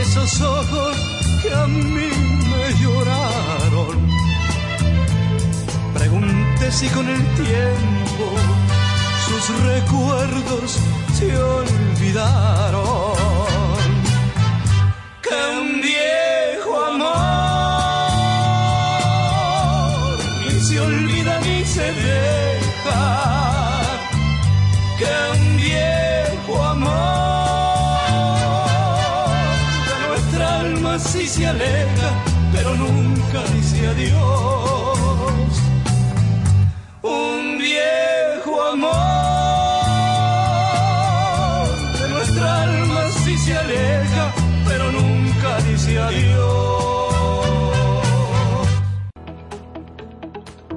esos ojos que a mí me lloraron, Pregunté si con el tiempo sus recuerdos se olvidaron. Que un viejo amor ni se olvida ni se deja. Que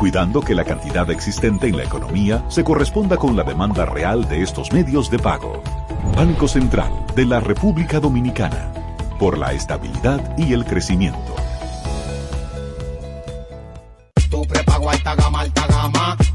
cuidando que la cantidad existente en la economía se corresponda con la demanda real de estos medios de pago. Banco Central de la República Dominicana, por la estabilidad y el crecimiento. Tu prepago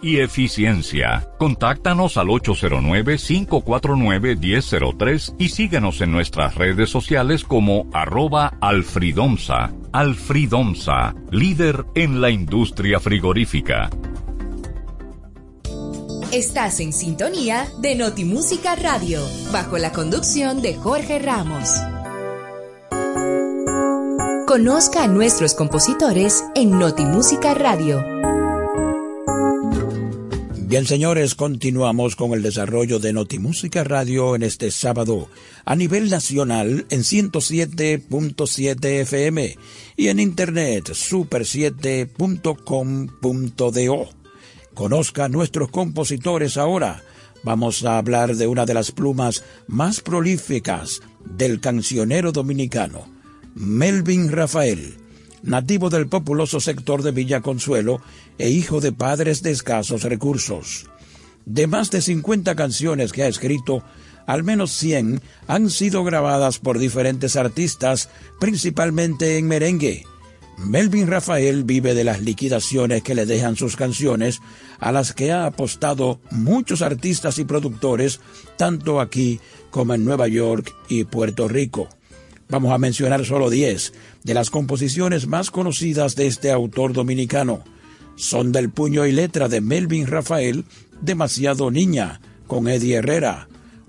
y eficiencia. Contáctanos al 809-549-1003 y síguenos en nuestras redes sociales como arroba alfridomsa. Alfridomsa, líder en la industria frigorífica. Estás en sintonía de Notimúsica Radio, bajo la conducción de Jorge Ramos. Conozca a nuestros compositores en Notimúsica Radio. Bien, señores, continuamos con el desarrollo de Notimúsica Radio en este sábado a nivel nacional en 107.7 FM y en internet super7.com.do. Conozca a nuestros compositores ahora. Vamos a hablar de una de las plumas más prolíficas del cancionero dominicano Melvin Rafael, nativo del populoso sector de Villa Consuelo e hijo de padres de escasos recursos. De más de 50 canciones que ha escrito, al menos 100 han sido grabadas por diferentes artistas, principalmente en merengue. Melvin Rafael vive de las liquidaciones que le dejan sus canciones, a las que ha apostado muchos artistas y productores, tanto aquí como en Nueva York y Puerto Rico. Vamos a mencionar solo 10 de las composiciones más conocidas de este autor dominicano. Son del puño y letra de Melvin Rafael, Demasiado Niña, con Eddie Herrera,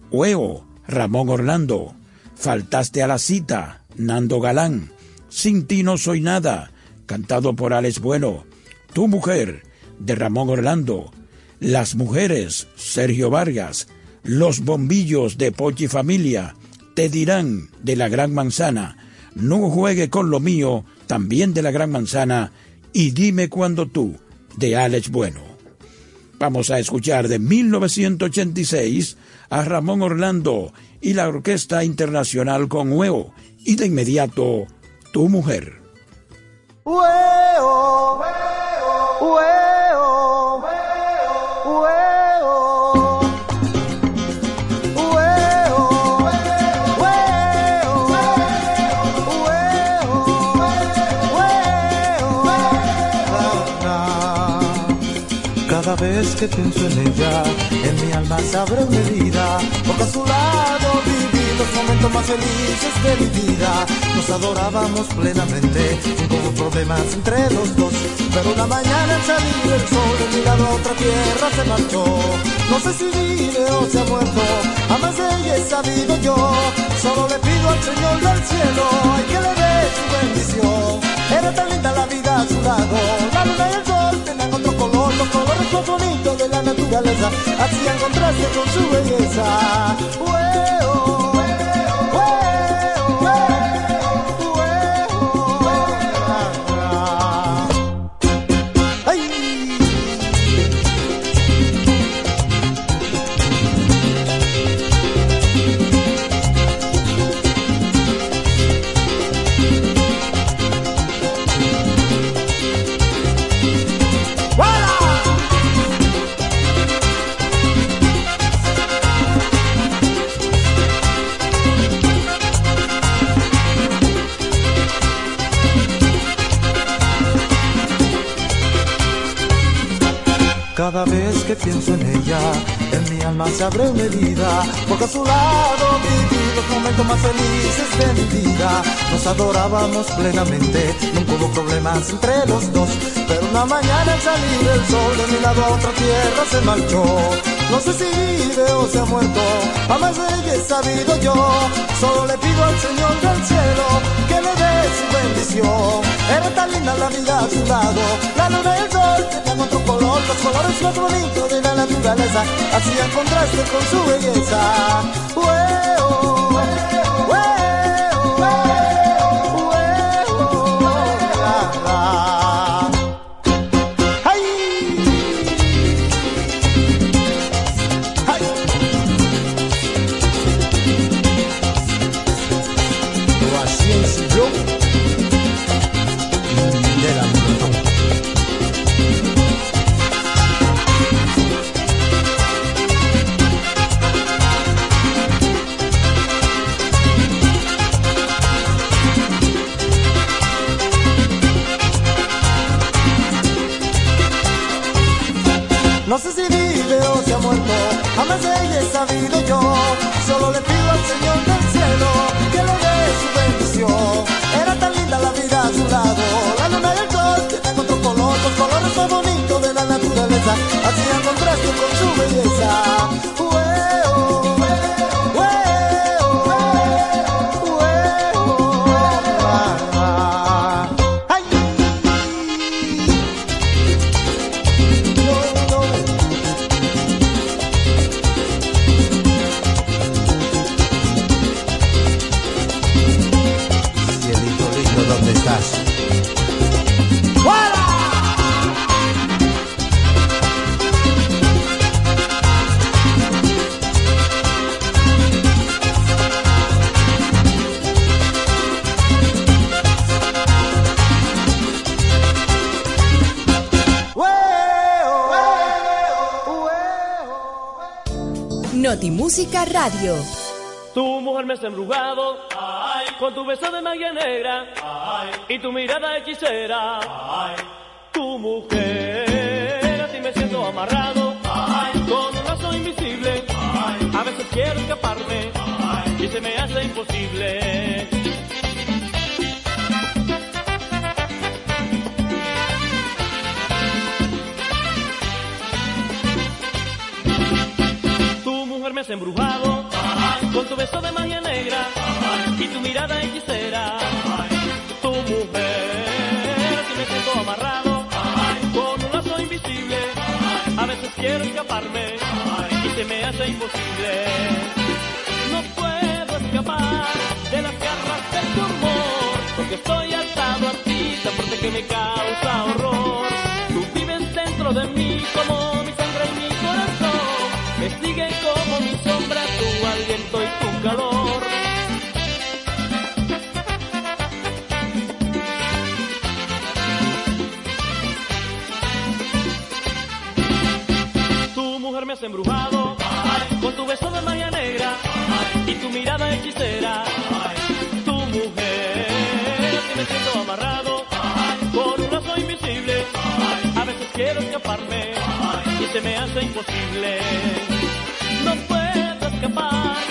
Huevo, Ramón Orlando, Faltaste a la cita, Nando Galán, Sin ti no soy nada, cantado por Alex Bueno, Tu mujer, de Ramón Orlando, Las mujeres, Sergio Vargas, Los bombillos de Pochi Familia, te dirán de la gran manzana, no juegue con lo mío, también de la gran manzana, y dime cuándo tú, de Alex Bueno. Vamos a escuchar de 1986 a Ramón Orlando y la Orquesta Internacional con Huevo, y de inmediato, Tu Mujer. Huevo, que pienso en ella, en mi alma se abre una herida, porque a su lado viví los momentos más felices de mi vida. Nos adorábamos plenamente, sin problemas entre los dos. Pero una mañana al salir el sol de mi otra tierra se marchó. No sé si vive o se ha muerto, jamás de ella he sabido yo. Solo le pido al Señor del cielo, ay que le dé su bendición. Era tan linda la vida a su lado, naturaleza, hacían contraste con su belleza. Que pienso en ella, en mi alma se abre una herida, porque a su lado viví los momentos más felices de mi vida. Nos adorábamos plenamente, nunca hubo problemas entre los dos, pero una mañana al salir el sol de mi lado a otra tierra se marchó. No sé si vive o se ha muerto, jamás de ella he sabido yo. Solo le pido al Señor del cielo Era tan linda la vida a su lado, la luna y el sol tenían otro color, los colores más bonitos de la naturaleza hacían contraste con su belleza. No Tu mujer me has embrujado ay, con tu beso de magia negra y tu mirada hechicera. Tu mujer, a ti me siento amarrado con un lazo invisible. A veces quiero escaparme y se me hace imposible. Embrujado con tu beso de magia negra y tu mirada hechicera. Tu mujer, si me siento amarrado con un lazo invisible, a veces quiero escaparme y se me hace imposible. No puedo escapar de las garras de tu amor, porque estoy atado a ti, tan fuerte que me causa horror. Tú vives dentro de mí como tu aliento y tu calor. Tu mujer me has embrujado con tu beso de magia negra y tu mirada hechicera. Tu mujer, si me siento amarrado con un lazo invisible, a veces quiero escaparme y se me hace imposible no puedo escapar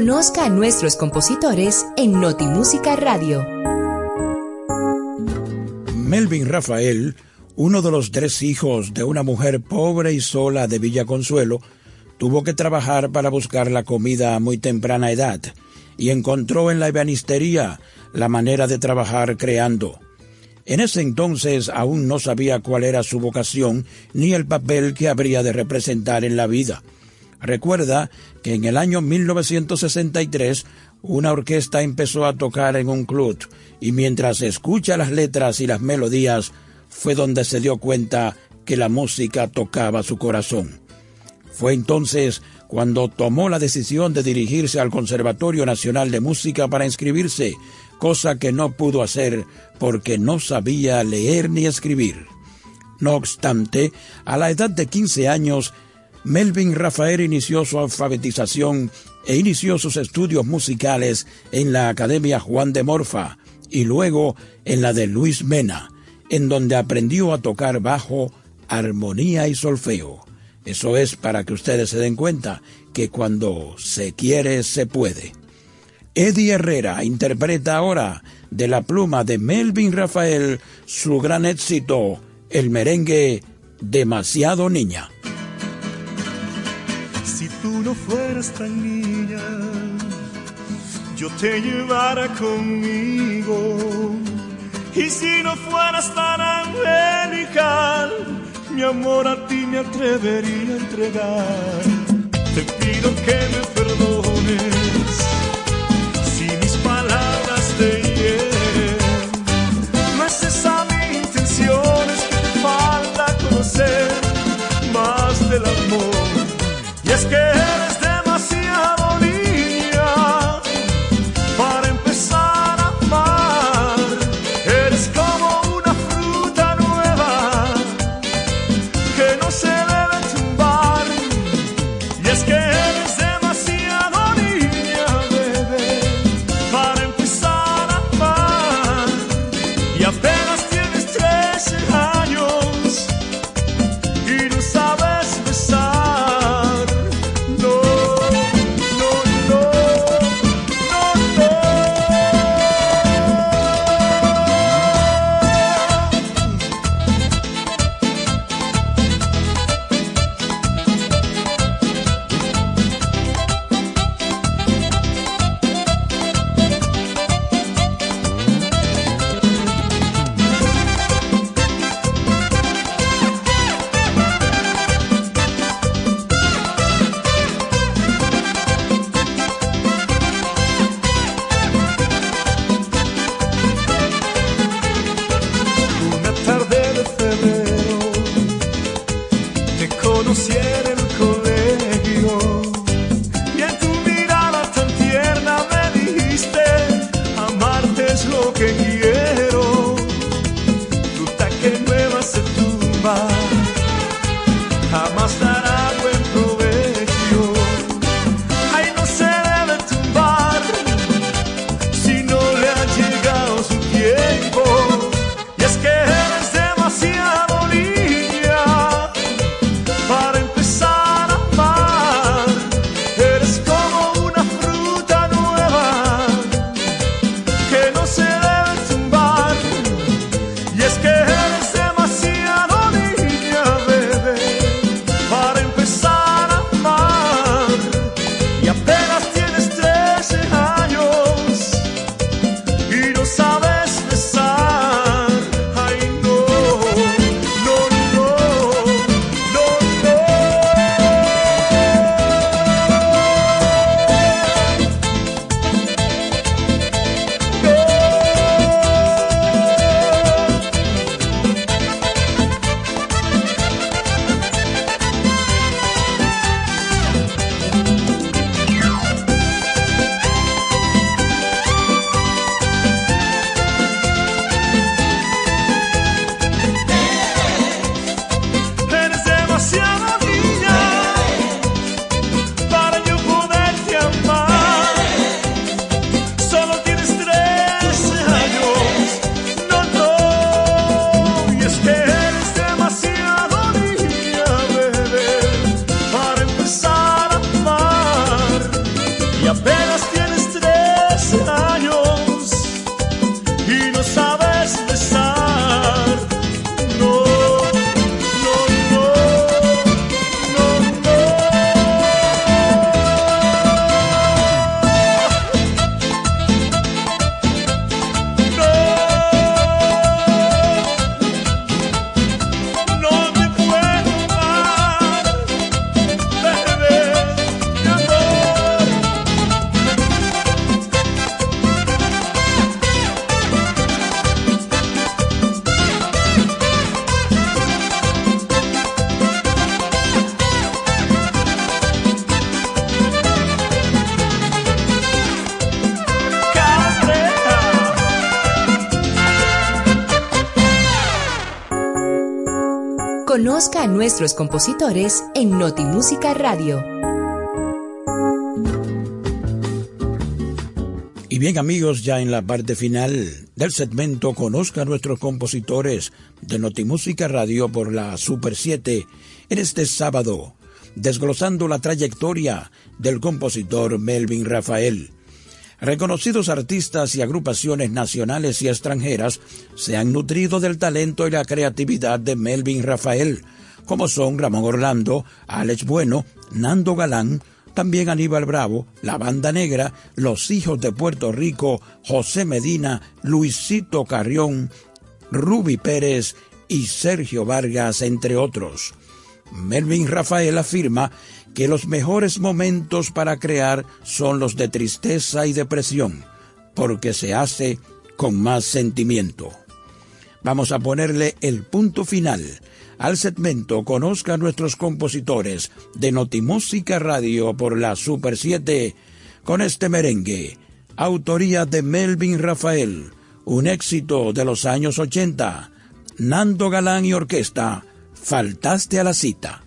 Conozca a nuestros compositores en Notimúsica Radio. Melvin Rafael, uno de los tres hijos de una mujer pobre y sola de Villa Consuelo, tuvo que trabajar para buscar la comida a muy temprana edad y encontró en la ebanistería la manera de trabajar creando. En ese entonces aún no sabía cuál era su vocación ni el papel que habría de representar en la vida. Recuerda que en el año 1963 una orquesta empezó a tocar en un club y mientras escucha las letras y las melodías fue donde se dio cuenta que la música tocaba su corazón. Fue entonces cuando tomó la decisión de dirigirse al Conservatorio Nacional de Música para inscribirse, cosa que no pudo hacer porque no sabía leer ni escribir. No obstante, a la edad de 15 años, Melvin Rafael inició su alfabetización e inició sus estudios musicales en la Academia Juan de Morfa y luego en la de Luis Mena, en donde aprendió a tocar bajo, armonía y solfeo. Eso es para que ustedes se den cuenta que cuando se quiere se puede. Eddie Herrera interpreta ahora de la pluma de Melvin Rafael su gran éxito, el merengue Demasiado Niña tú no fueras tan niña, yo te llevara conmigo. Y si no fueras tan angelical, mi amor a ti me atrevería a entregar. Te pido que me nuestros compositores en Notimúsica Radio. Y bien amigos, ya en la parte final del segmento Conozca a nuestros compositores de Notimúsica Radio por la Super 7 en este sábado, desglosando la trayectoria del compositor Melvin Rafael. Reconocidos artistas y agrupaciones nacionales y extranjeras se han nutrido del talento y la creatividad de Melvin Rafael, como son Ramón Orlando, Alex Bueno, Nando Galán, también Aníbal Bravo, La Banda Negra, Los Hijos de Puerto Rico, José Medina, Luisito Carrión, Ruby Pérez y Sergio Vargas, entre otros. Melvin Rafael afirma que los mejores momentos para crear son los de tristeza y depresión, porque se hace con más sentimiento. Vamos a ponerle el punto final al segmento Conozca a nuestros compositores de Notimúsica Radio por la Super 7 con este merengue, autoría de Melvin Rafael, un éxito de los años 80. Nando Galán y Orquesta, faltaste a la cita.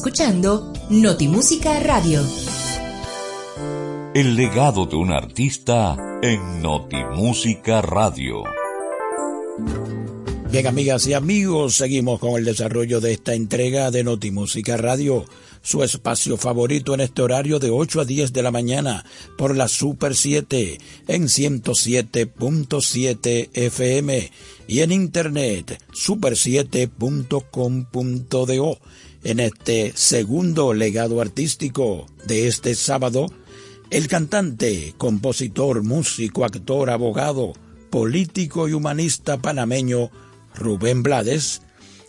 Escuchando Notimúsica Radio. El legado de un artista en Notimúsica Radio. Bien, amigas y amigos, seguimos con el desarrollo de esta entrega de Notimúsica Radio, su espacio favorito en este horario de 8 a 10 de la mañana por la Super 7 en 107.7 FM y en internet super7.com.do. En este segundo legado artístico de este sábado, el cantante, compositor, músico, actor, abogado, político y humanista panameño Rubén Blades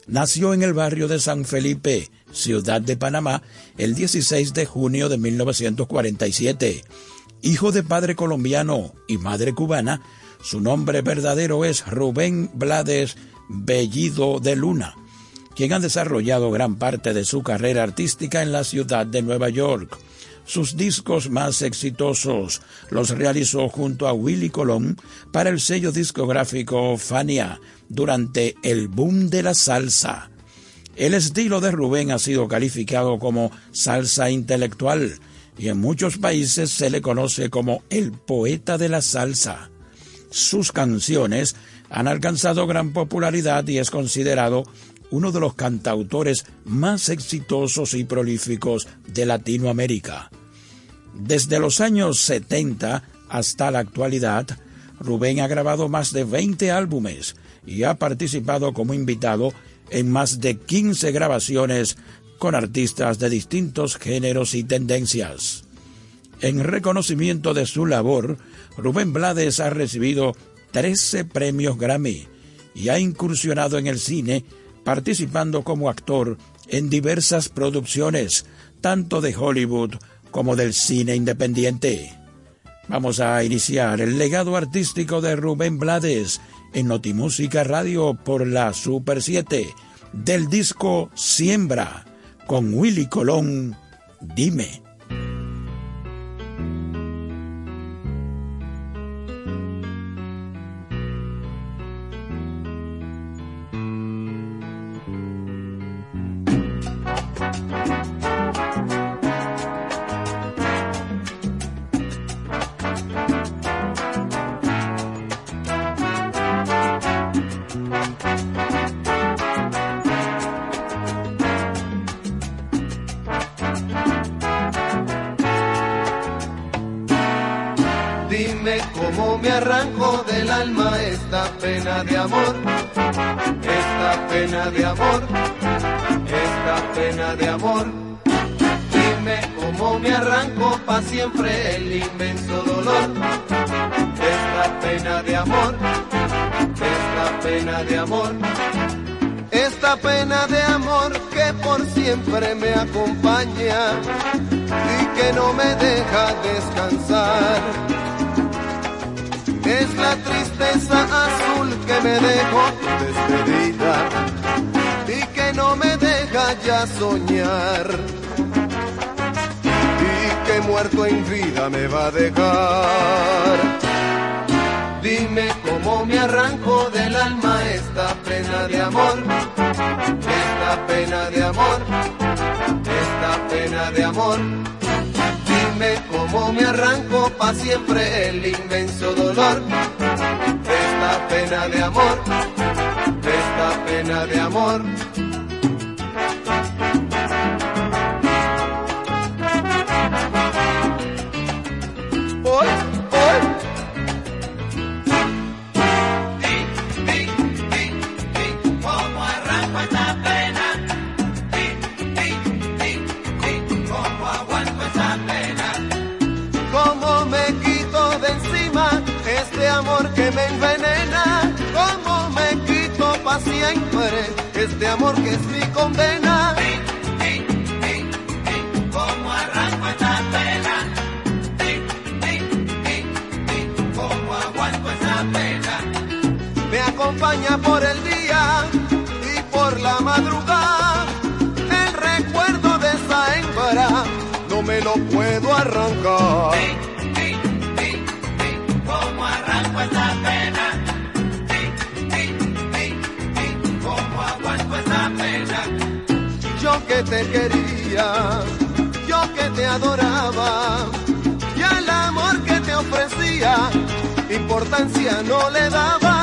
nació en el barrio de San Felipe, ciudad de Panamá, el 16 de junio de 1947. Hijo de padre colombiano y madre cubana, su nombre verdadero es Rubén Blades Bellido de Luna, quien ha desarrollado gran parte de su carrera artística en la ciudad de Nueva York. Sus discos más exitosos los realizó junto a Willy Colón para el sello discográfico Fania durante el boom de la salsa. El estilo de Rubén ha sido calificado como salsa intelectual y en muchos países se le conoce como el poeta de la salsa. Sus canciones han alcanzado gran popularidad y es considerado uno de los cantautores más exitosos y prolíficos de Latinoamérica. Desde los años 70 hasta la actualidad, Rubén ha grabado más de 20 álbumes y ha participado como invitado en más de 15 grabaciones con artistas de distintos géneros y tendencias. En reconocimiento de su labor, Rubén Blades ha recibido 13 premios Grammy y ha incursionado en el cine participando como actor en diversas producciones, tanto de Hollywood como del cine independiente. Vamos a iniciar el legado artístico de Rubén Blades en Notimúsica Radio por la Super 7 del disco Siembra con Willy Colón. Dime. Soñar y que muerto en vida me va a dejar. Dime cómo me arranco del alma esta pena de amor, esta pena de amor, esta pena de amor. Dime cómo me arranco pa' siempre el inmenso dolor, esta pena de amor, esta pena de amor. Este amor que es mi condena. Me acompaña por el día y por la madrugada. El recuerdo de esa hembra no me lo puedo arrancar. Yo que te quería, yo que te adoraba, y al amor que te ofrecía, importancia no le daba.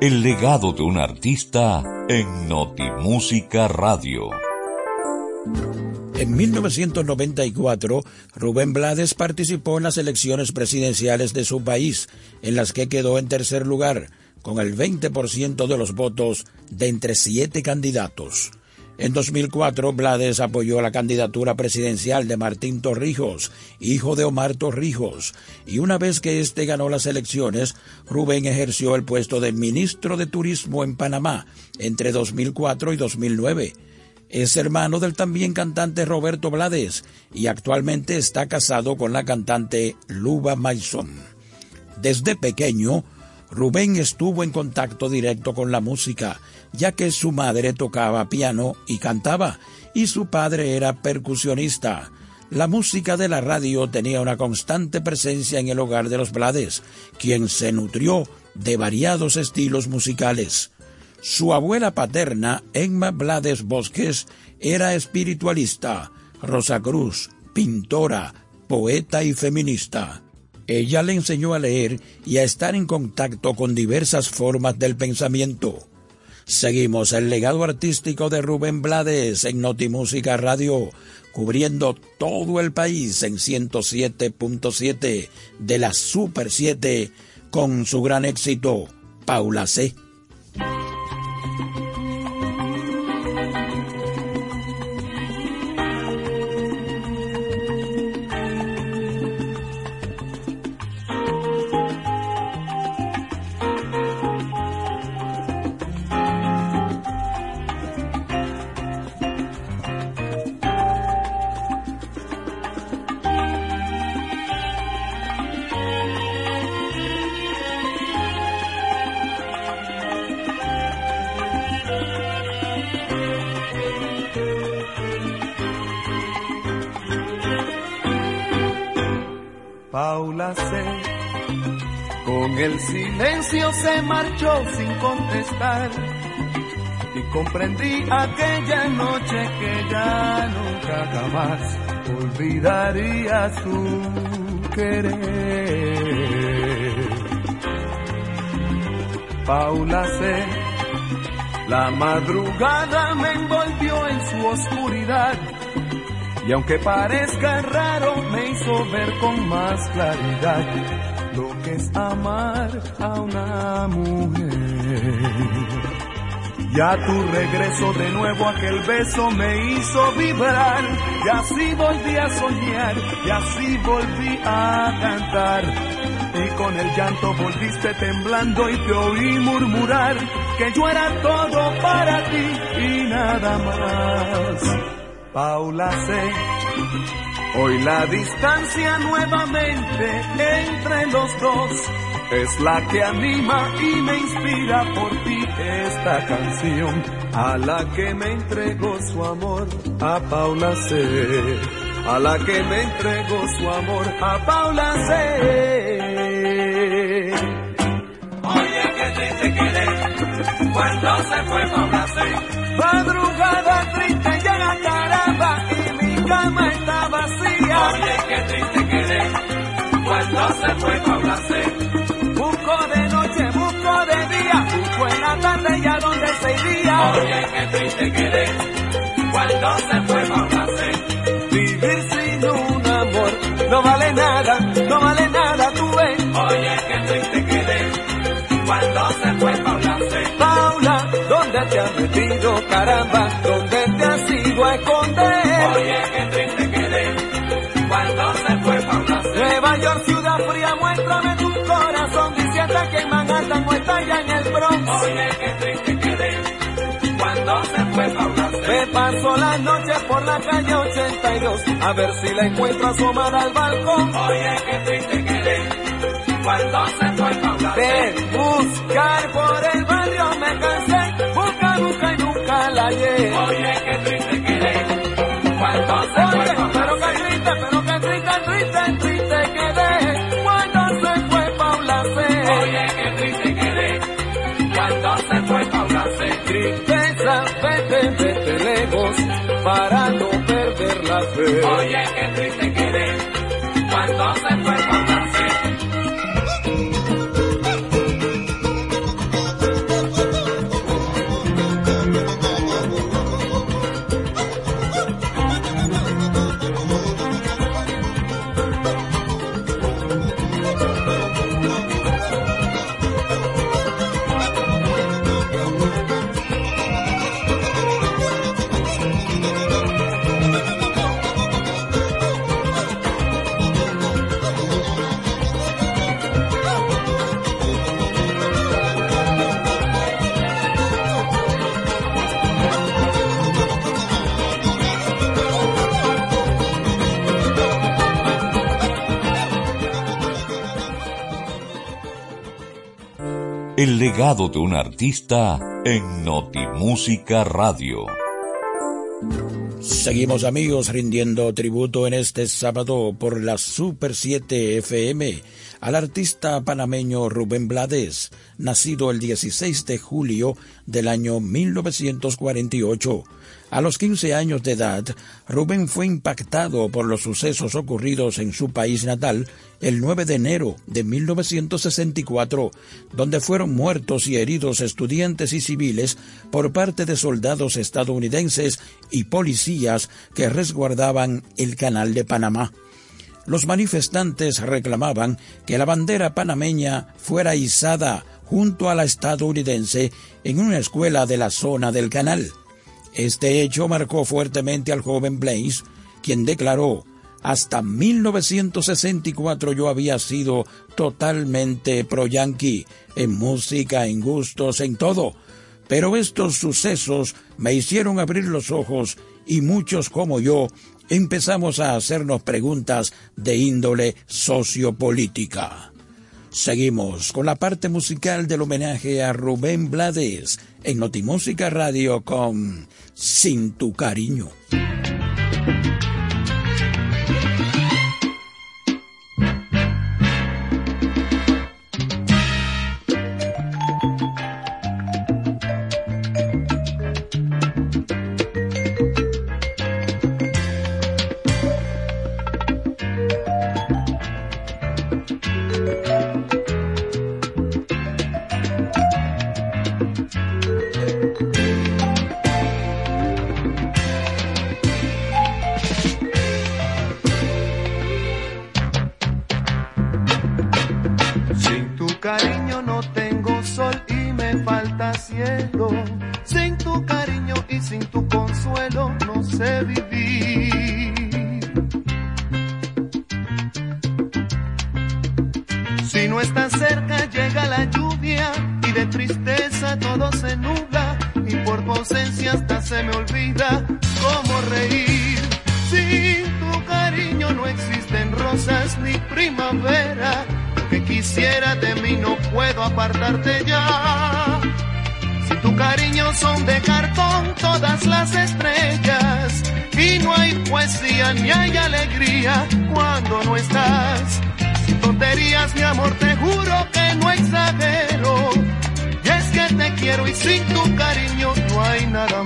El legado de un artista en Notimúsica Radio. En 1994, Rubén Blades participó en las elecciones presidenciales de su país, en las que quedó en tercer lugar, con el 20% de los votos de entre siete candidatos. En 2004, Blades apoyó la candidatura presidencial de Martín Torrijos, hijo de Omar Torrijos, y una vez que éste ganó las elecciones, Rubén ejerció el puesto de ministro de Turismo en Panamá entre 2004 y 2009. Es hermano del también cantante Roberto Blades y actualmente está casado con la cantante Luba Maison. Desde pequeño, Rubén estuvo en contacto directo con la música ya que su madre tocaba piano y cantaba, y su padre era percusionista. La música de la radio tenía una constante presencia en el hogar de los Blades, quien se nutrió de variados estilos musicales. Su abuela paterna, Emma Blades Bosques, era espiritualista, Rosacruz, pintora, poeta y feminista. Ella le enseñó a leer y a estar en contacto con diversas formas del pensamiento. Seguimos el legado artístico de Rubén Blades en Notimúsica Radio, cubriendo todo el país en 107.7 de la Super 7 con su gran éxito, Paula C. marchó sin contestar y comprendí aquella noche que ya nunca jamás olvidaría su querer. Paula C. La madrugada me envolvió en su oscuridad y aunque parezca raro, me hizo ver con más claridad amar a una mujer. Ya tu regreso de nuevo, aquel beso me hizo vibrar, y así volví a soñar, y así volví a cantar. Y con el llanto volviste temblando y te oí murmurar que yo era todo para ti y nada más. Paula C. Hoy la distancia nuevamente entre los dos es la que anima y me inspira por ti esta canción a la que me entregó su amor a Paula C. A la que me entregó su amor a Paula C. Oye, que triste quedé cuando se fue Paula C. Madrugada está vacía. Oye, qué triste quedé cuando se fue Paula C. Busco de noche, busco de día, busco en la tarde y a donde se iría. Oye, qué triste quedé cuando se fue Paula C. Vivir sin un amor no vale nada, no vale nada, tú ves. Oye, qué triste quedé cuando se fue Paula C. Paula, ¿dónde te has metido, caramba? Ya en el Bronx. Oye, qué triste quedé cuando se fue Paula. Me paso la noche por la calle 82 a ver si la encuentro asomada al balcón. Oye, qué triste quedé cuando se fue Paula. De buscar por el barrio me cansé, busca, busca y nunca la hallé. Oye, qué triste quedé cuando se C. Tristeza, vete, vete lejos para no perder la fe. Oye, El legado de un artista en Notimúsica Radio. Seguimos amigos rindiendo tributo en este sábado por la Super 7 FM al artista panameño Rubén Blades, nacido el 16 de julio del año 1948. A los 15 años de edad, Rubén fue impactado por los sucesos ocurridos en su país natal el 9 de enero de 1964, donde fueron muertos y heridos estudiantes y civiles por parte de soldados estadounidenses y policías que resguardaban el canal de Panamá. Los manifestantes reclamaban que la bandera panameña fuera izada junto a la estadounidense en una escuela de la zona del canal. Este hecho marcó fuertemente al joven Blaze, quien declaró, hasta 1964 yo había sido totalmente pro-yankee, en música, en gustos, en todo. Pero estos sucesos me hicieron abrir los ojos y muchos como yo empezamos a hacernos preguntas de índole sociopolítica. Seguimos con la parte musical del homenaje a Rubén Blades en Notimúsica Radio con Sin tu cariño. ya. Si tu cariño son de cartón todas las estrellas y no hay poesía ni hay alegría cuando no estás. Sin tonterías, mi amor, te juro que no exagero. Y es que te quiero y sin tu cariño no hay nada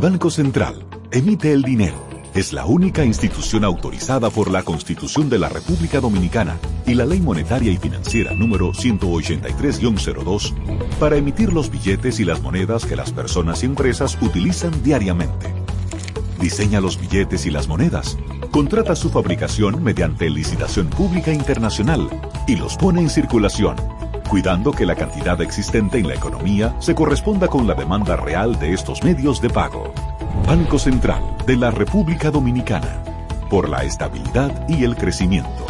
Banco Central emite el dinero. Es la única institución autorizada por la Constitución de la República Dominicana y la Ley Monetaria y Financiera número 183-02 para emitir los billetes y las monedas que las personas y empresas utilizan diariamente. Diseña los billetes y las monedas, contrata su fabricación mediante licitación pública internacional y los pone en circulación cuidando que la cantidad existente en la economía se corresponda con la demanda real de estos medios de pago. Banco Central de la República Dominicana, por la estabilidad y el crecimiento.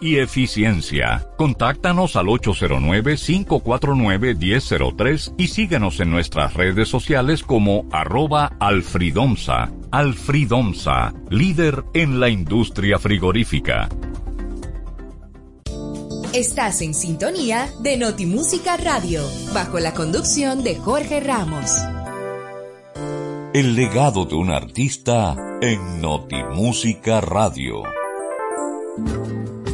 y eficiencia. Contáctanos al 809-549-1003 y síguenos en nuestras redes sociales como arroba alfridomsa. Alfridomsa, líder en la industria frigorífica. Estás en sintonía de Notimúsica Radio, bajo la conducción de Jorge Ramos. El legado de un artista en Notimúsica Radio.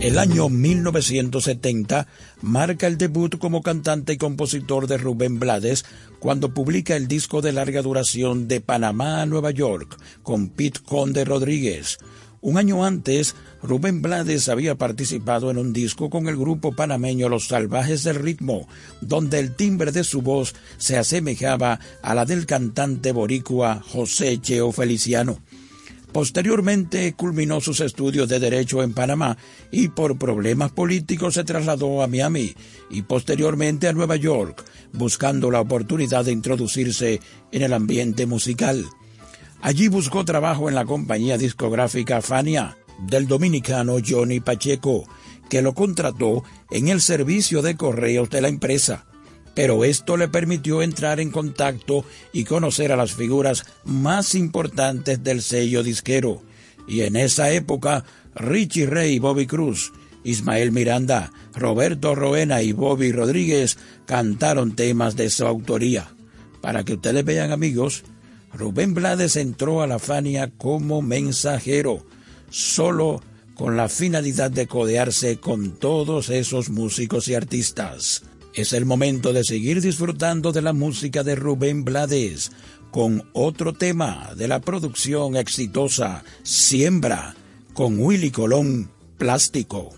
El año 1970 marca el debut como cantante y compositor de Rubén Blades cuando publica el disco de larga duración de Panamá a Nueva York con Pete Conde Rodríguez. Un año antes, Rubén Blades había participado en un disco con el grupo panameño Los Salvajes del Ritmo, donde el timbre de su voz se asemejaba a la del cantante boricua José Cheo Feliciano. Posteriormente culminó sus estudios de Derecho en Panamá y por problemas políticos se trasladó a Miami y posteriormente a Nueva York, buscando la oportunidad de introducirse en el ambiente musical. Allí buscó trabajo en la compañía discográfica Fania del dominicano Johnny Pacheco, que lo contrató en el servicio de correos de la empresa pero esto le permitió entrar en contacto y conocer a las figuras más importantes del sello disquero. Y en esa época, Richie Ray y Bobby Cruz, Ismael Miranda, Roberto Roena y Bobby Rodríguez cantaron temas de su autoría. Para que ustedes vean amigos, Rubén Blades entró a la Fania como mensajero, solo con la finalidad de codearse con todos esos músicos y artistas. Es el momento de seguir disfrutando de la música de Rubén Blades con otro tema de la producción exitosa Siembra con Willy Colón Plástico.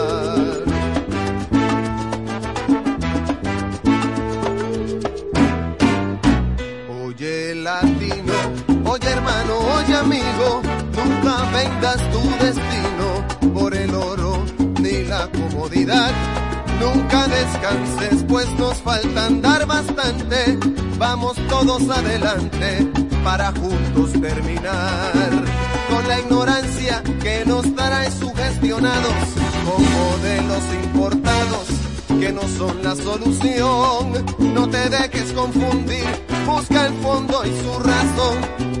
Amigo, nunca vendas tu destino por el oro ni la comodidad. Nunca descanses, pues nos falta andar bastante. Vamos todos adelante para juntos terminar con la ignorancia que nos trae sugestionados con modelos importados que no son la solución. No te dejes confundir, busca el fondo y su razón.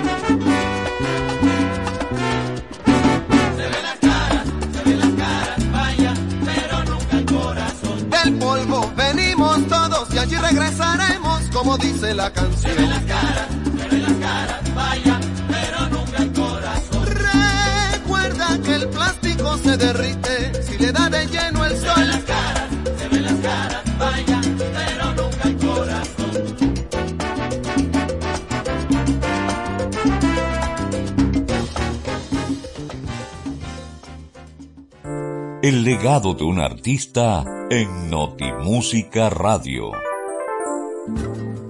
Y allí regresaremos, como dice la canción. Se ven las caras, se ven las caras, vaya, pero nunca el corazón. Recuerda que el plástico se derrite si le da de lleno El legado de un artista en Notimúsica Radio.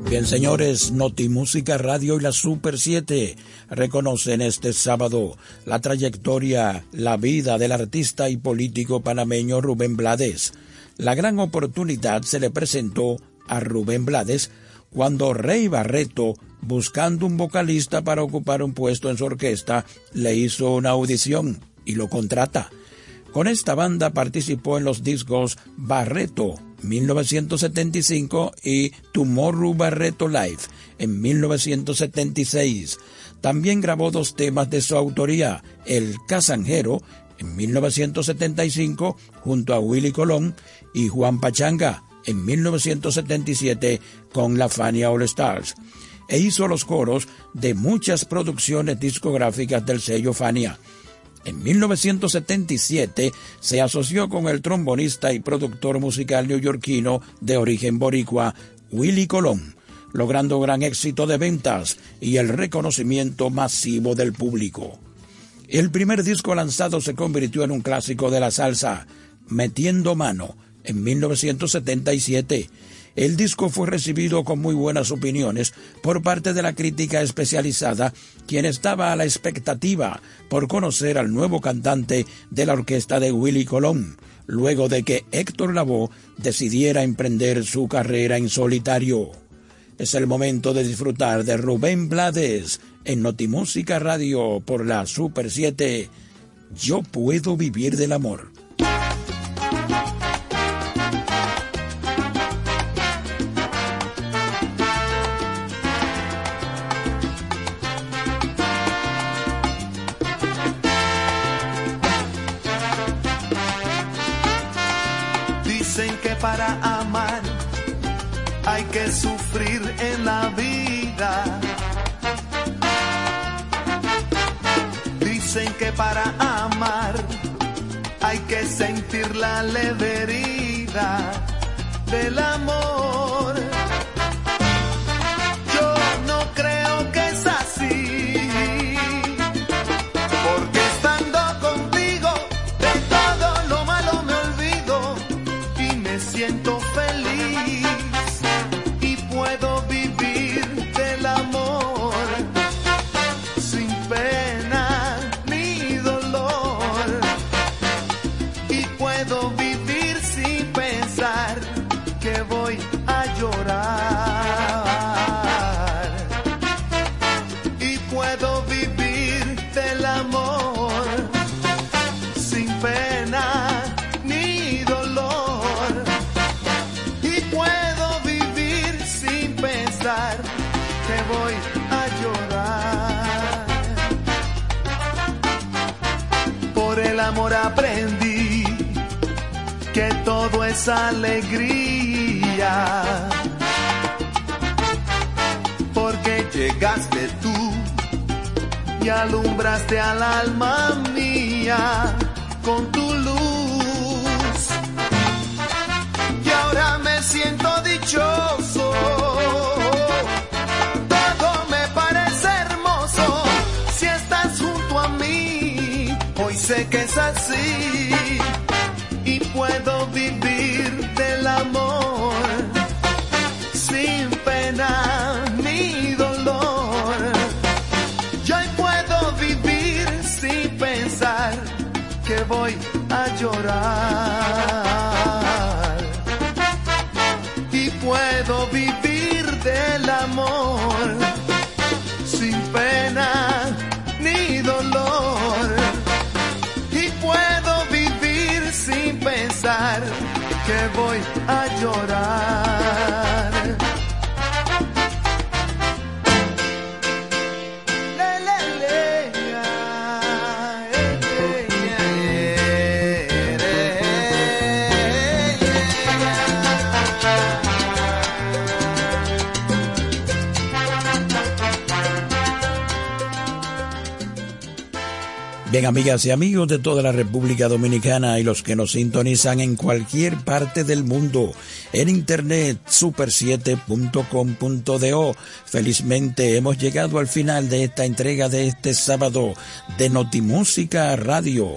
Bien, señores, Notimúsica Radio y la Super 7 reconocen este sábado la trayectoria, la vida del artista y político panameño Rubén Blades. La gran oportunidad se le presentó a Rubén Blades cuando Rey Barreto, buscando un vocalista para ocupar un puesto en su orquesta, le hizo una audición y lo contrata. Con esta banda participó en los discos Barreto 1975 y Tomorrow Barreto Live en 1976. También grabó dos temas de su autoría, El Casanjero en 1975 junto a Willy Colón y Juan Pachanga en 1977 con la Fania All Stars. E hizo los coros de muchas producciones discográficas del sello Fania. En 1977 se asoció con el trombonista y productor musical neoyorquino de origen boricua Willy Colón, logrando gran éxito de ventas y el reconocimiento masivo del público. El primer disco lanzado se convirtió en un clásico de la salsa, Metiendo Mano, en 1977. El disco fue recibido con muy buenas opiniones por parte de la crítica especializada, quien estaba a la expectativa por conocer al nuevo cantante de la orquesta de Willy Colón, luego de que Héctor Lavoe decidiera emprender su carrera en solitario. Es el momento de disfrutar de Rubén Blades en Notimúsica Radio por la Super 7. Yo puedo vivir del amor. Que sufrir en la vida. Dicen que para amar hay que sentir la leveridad del amor. Alegría. Porque llegaste tú y alumbraste al alma mía con tu luz. Y ahora me siento dichoso. Todo me parece hermoso si estás junto a mí. Hoy sé que es así del amor Bien, amigas y amigos de toda la República Dominicana y los que nos sintonizan en cualquier parte del mundo, en internet super7.com.do. Felizmente hemos llegado al final de esta entrega de este sábado de Notimúsica Radio.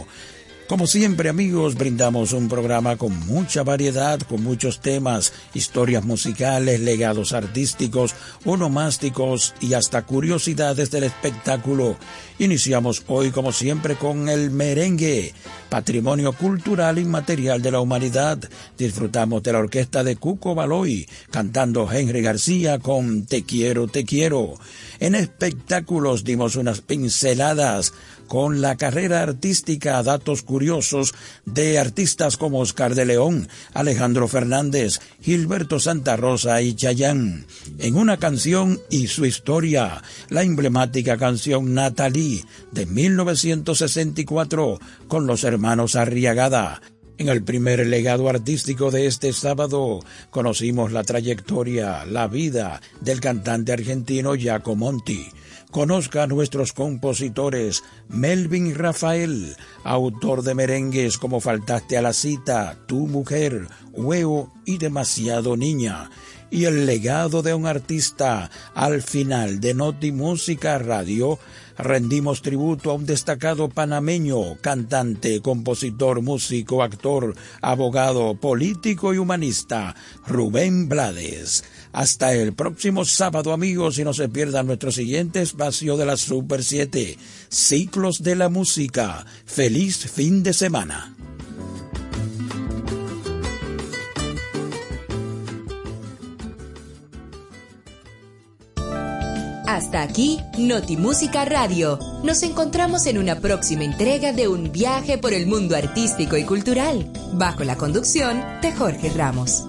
Como siempre amigos, brindamos un programa con mucha variedad, con muchos temas, historias musicales, legados artísticos, onomásticos y hasta curiosidades del espectáculo. Iniciamos hoy como siempre con el merengue, patrimonio cultural inmaterial de la humanidad. Disfrutamos de la orquesta de Cuco Baloy, cantando Henry García con Te quiero, te quiero. En espectáculos dimos unas pinceladas con la carrera artística, datos curiosos de artistas como Oscar de León, Alejandro Fernández, Gilberto Santa Rosa y Chayán. En una canción y su historia, la emblemática canción Natalie de 1964 con los hermanos Arriagada. En el primer legado artístico de este sábado conocimos la trayectoria, la vida del cantante argentino Jaco Monti. Conozca a nuestros compositores Melvin Rafael, autor de merengues como Faltaste a la cita, Tu mujer, Huevo y Demasiado niña. Y el legado de un artista al final de Noti Música Radio rendimos tributo a un destacado panameño, cantante, compositor, músico, actor, abogado, político y humanista, Rubén Blades. Hasta el próximo sábado, amigos, y no se pierdan nuestro siguiente espacio de la Super 7, Ciclos de la Música. Feliz fin de semana. Hasta aquí, Notimúsica Radio. Nos encontramos en una próxima entrega de un viaje por el mundo artístico y cultural, bajo la conducción de Jorge Ramos.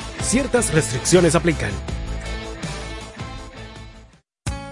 Ciertas restricciones aplican.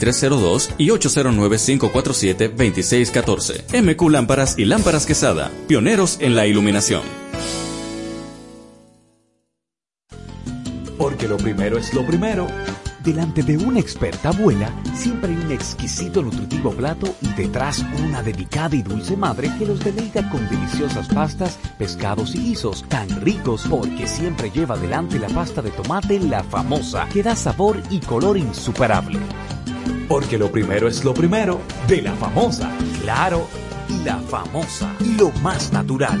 2302 y 809-547-2614. MQ Lámparas y Lámparas Quesada, pioneros en la iluminación. Porque lo primero es lo primero. Delante de una experta abuela, siempre hay un exquisito nutritivo plato y detrás una delicada y dulce madre que los deleita con deliciosas pastas, pescados y guisos tan ricos porque siempre lleva adelante la pasta de tomate la famosa que da sabor y color insuperable. Porque lo primero es lo primero de la famosa, claro, la famosa, lo más natural.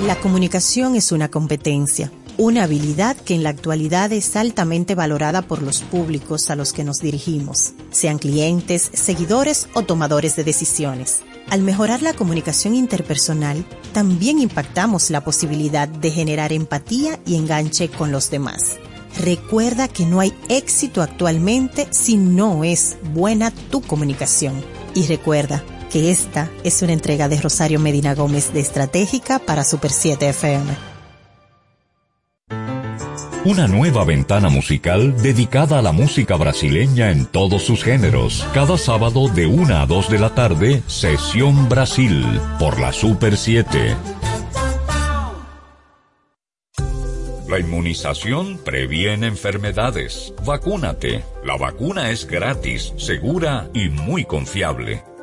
La comunicación es una competencia, una habilidad que en la actualidad es altamente valorada por los públicos a los que nos dirigimos, sean clientes, seguidores o tomadores de decisiones. Al mejorar la comunicación interpersonal, también impactamos la posibilidad de generar empatía y enganche con los demás. Recuerda que no hay éxito actualmente si no es buena tu comunicación. Y recuerda, que esta es una entrega de Rosario Medina Gómez de Estratégica para Super 7 FM. Una nueva ventana musical dedicada a la música brasileña en todos sus géneros. Cada sábado de 1 a 2 de la tarde, Sesión Brasil, por la Super 7. La inmunización previene enfermedades. Vacúnate. La vacuna es gratis, segura y muy confiable.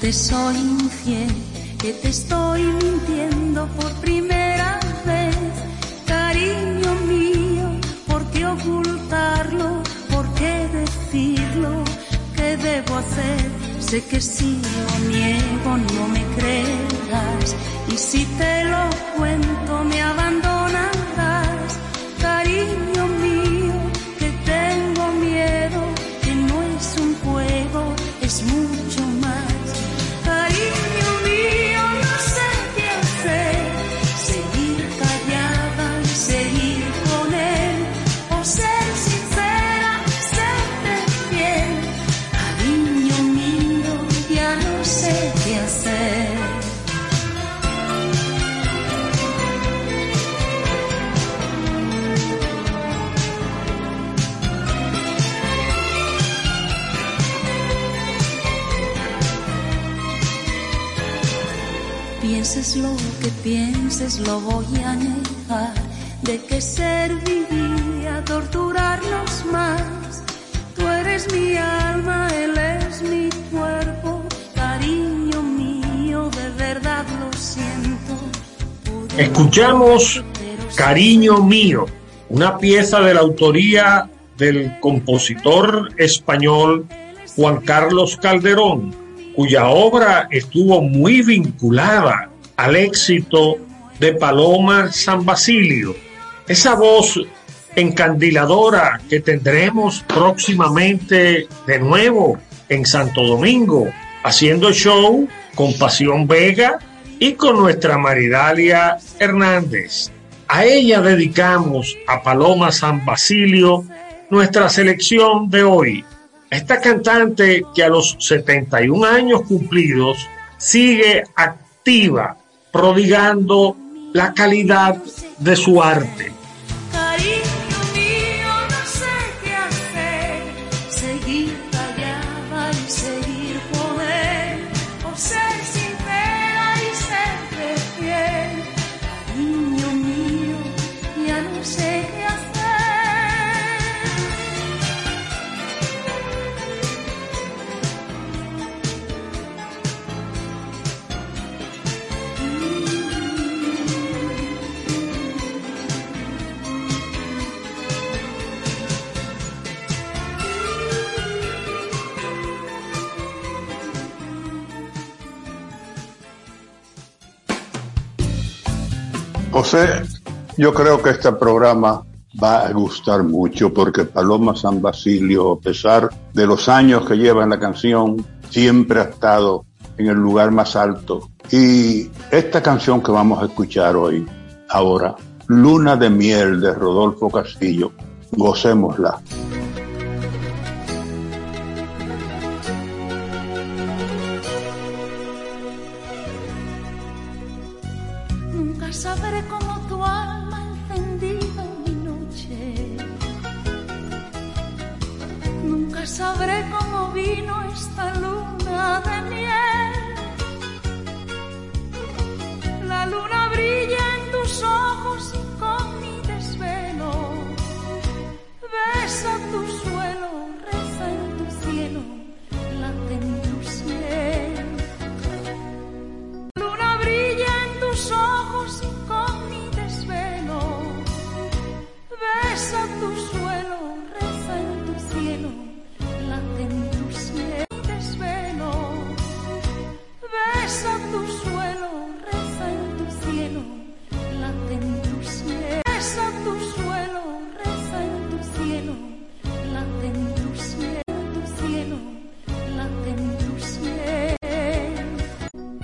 Te soy infiel, que te estoy mintiendo por primera vez. Cariño mío, ¿por qué ocultarlo? ¿Por qué decirlo? ¿Qué debo hacer? Sé que si Escuchamos Cariño mío, una pieza de la autoría del compositor español Juan Carlos Calderón, cuya obra estuvo muy vinculada al éxito de Paloma San Basilio. Esa voz encandiladora que tendremos próximamente de nuevo en Santo Domingo, haciendo show con Pasión Vega y con nuestra Maridalia Hernández. A ella dedicamos a Paloma San Basilio nuestra selección de hoy. Esta cantante que a los 71 años cumplidos sigue activa, prodigando la calidad de su arte. José, yo creo que este programa va a gustar mucho porque Paloma San Basilio, a pesar de los años que lleva en la canción, siempre ha estado en el lugar más alto. Y esta canción que vamos a escuchar hoy, ahora, Luna de Miel de Rodolfo Castillo, gocémosla. de miel. La luna brilla en tus ojos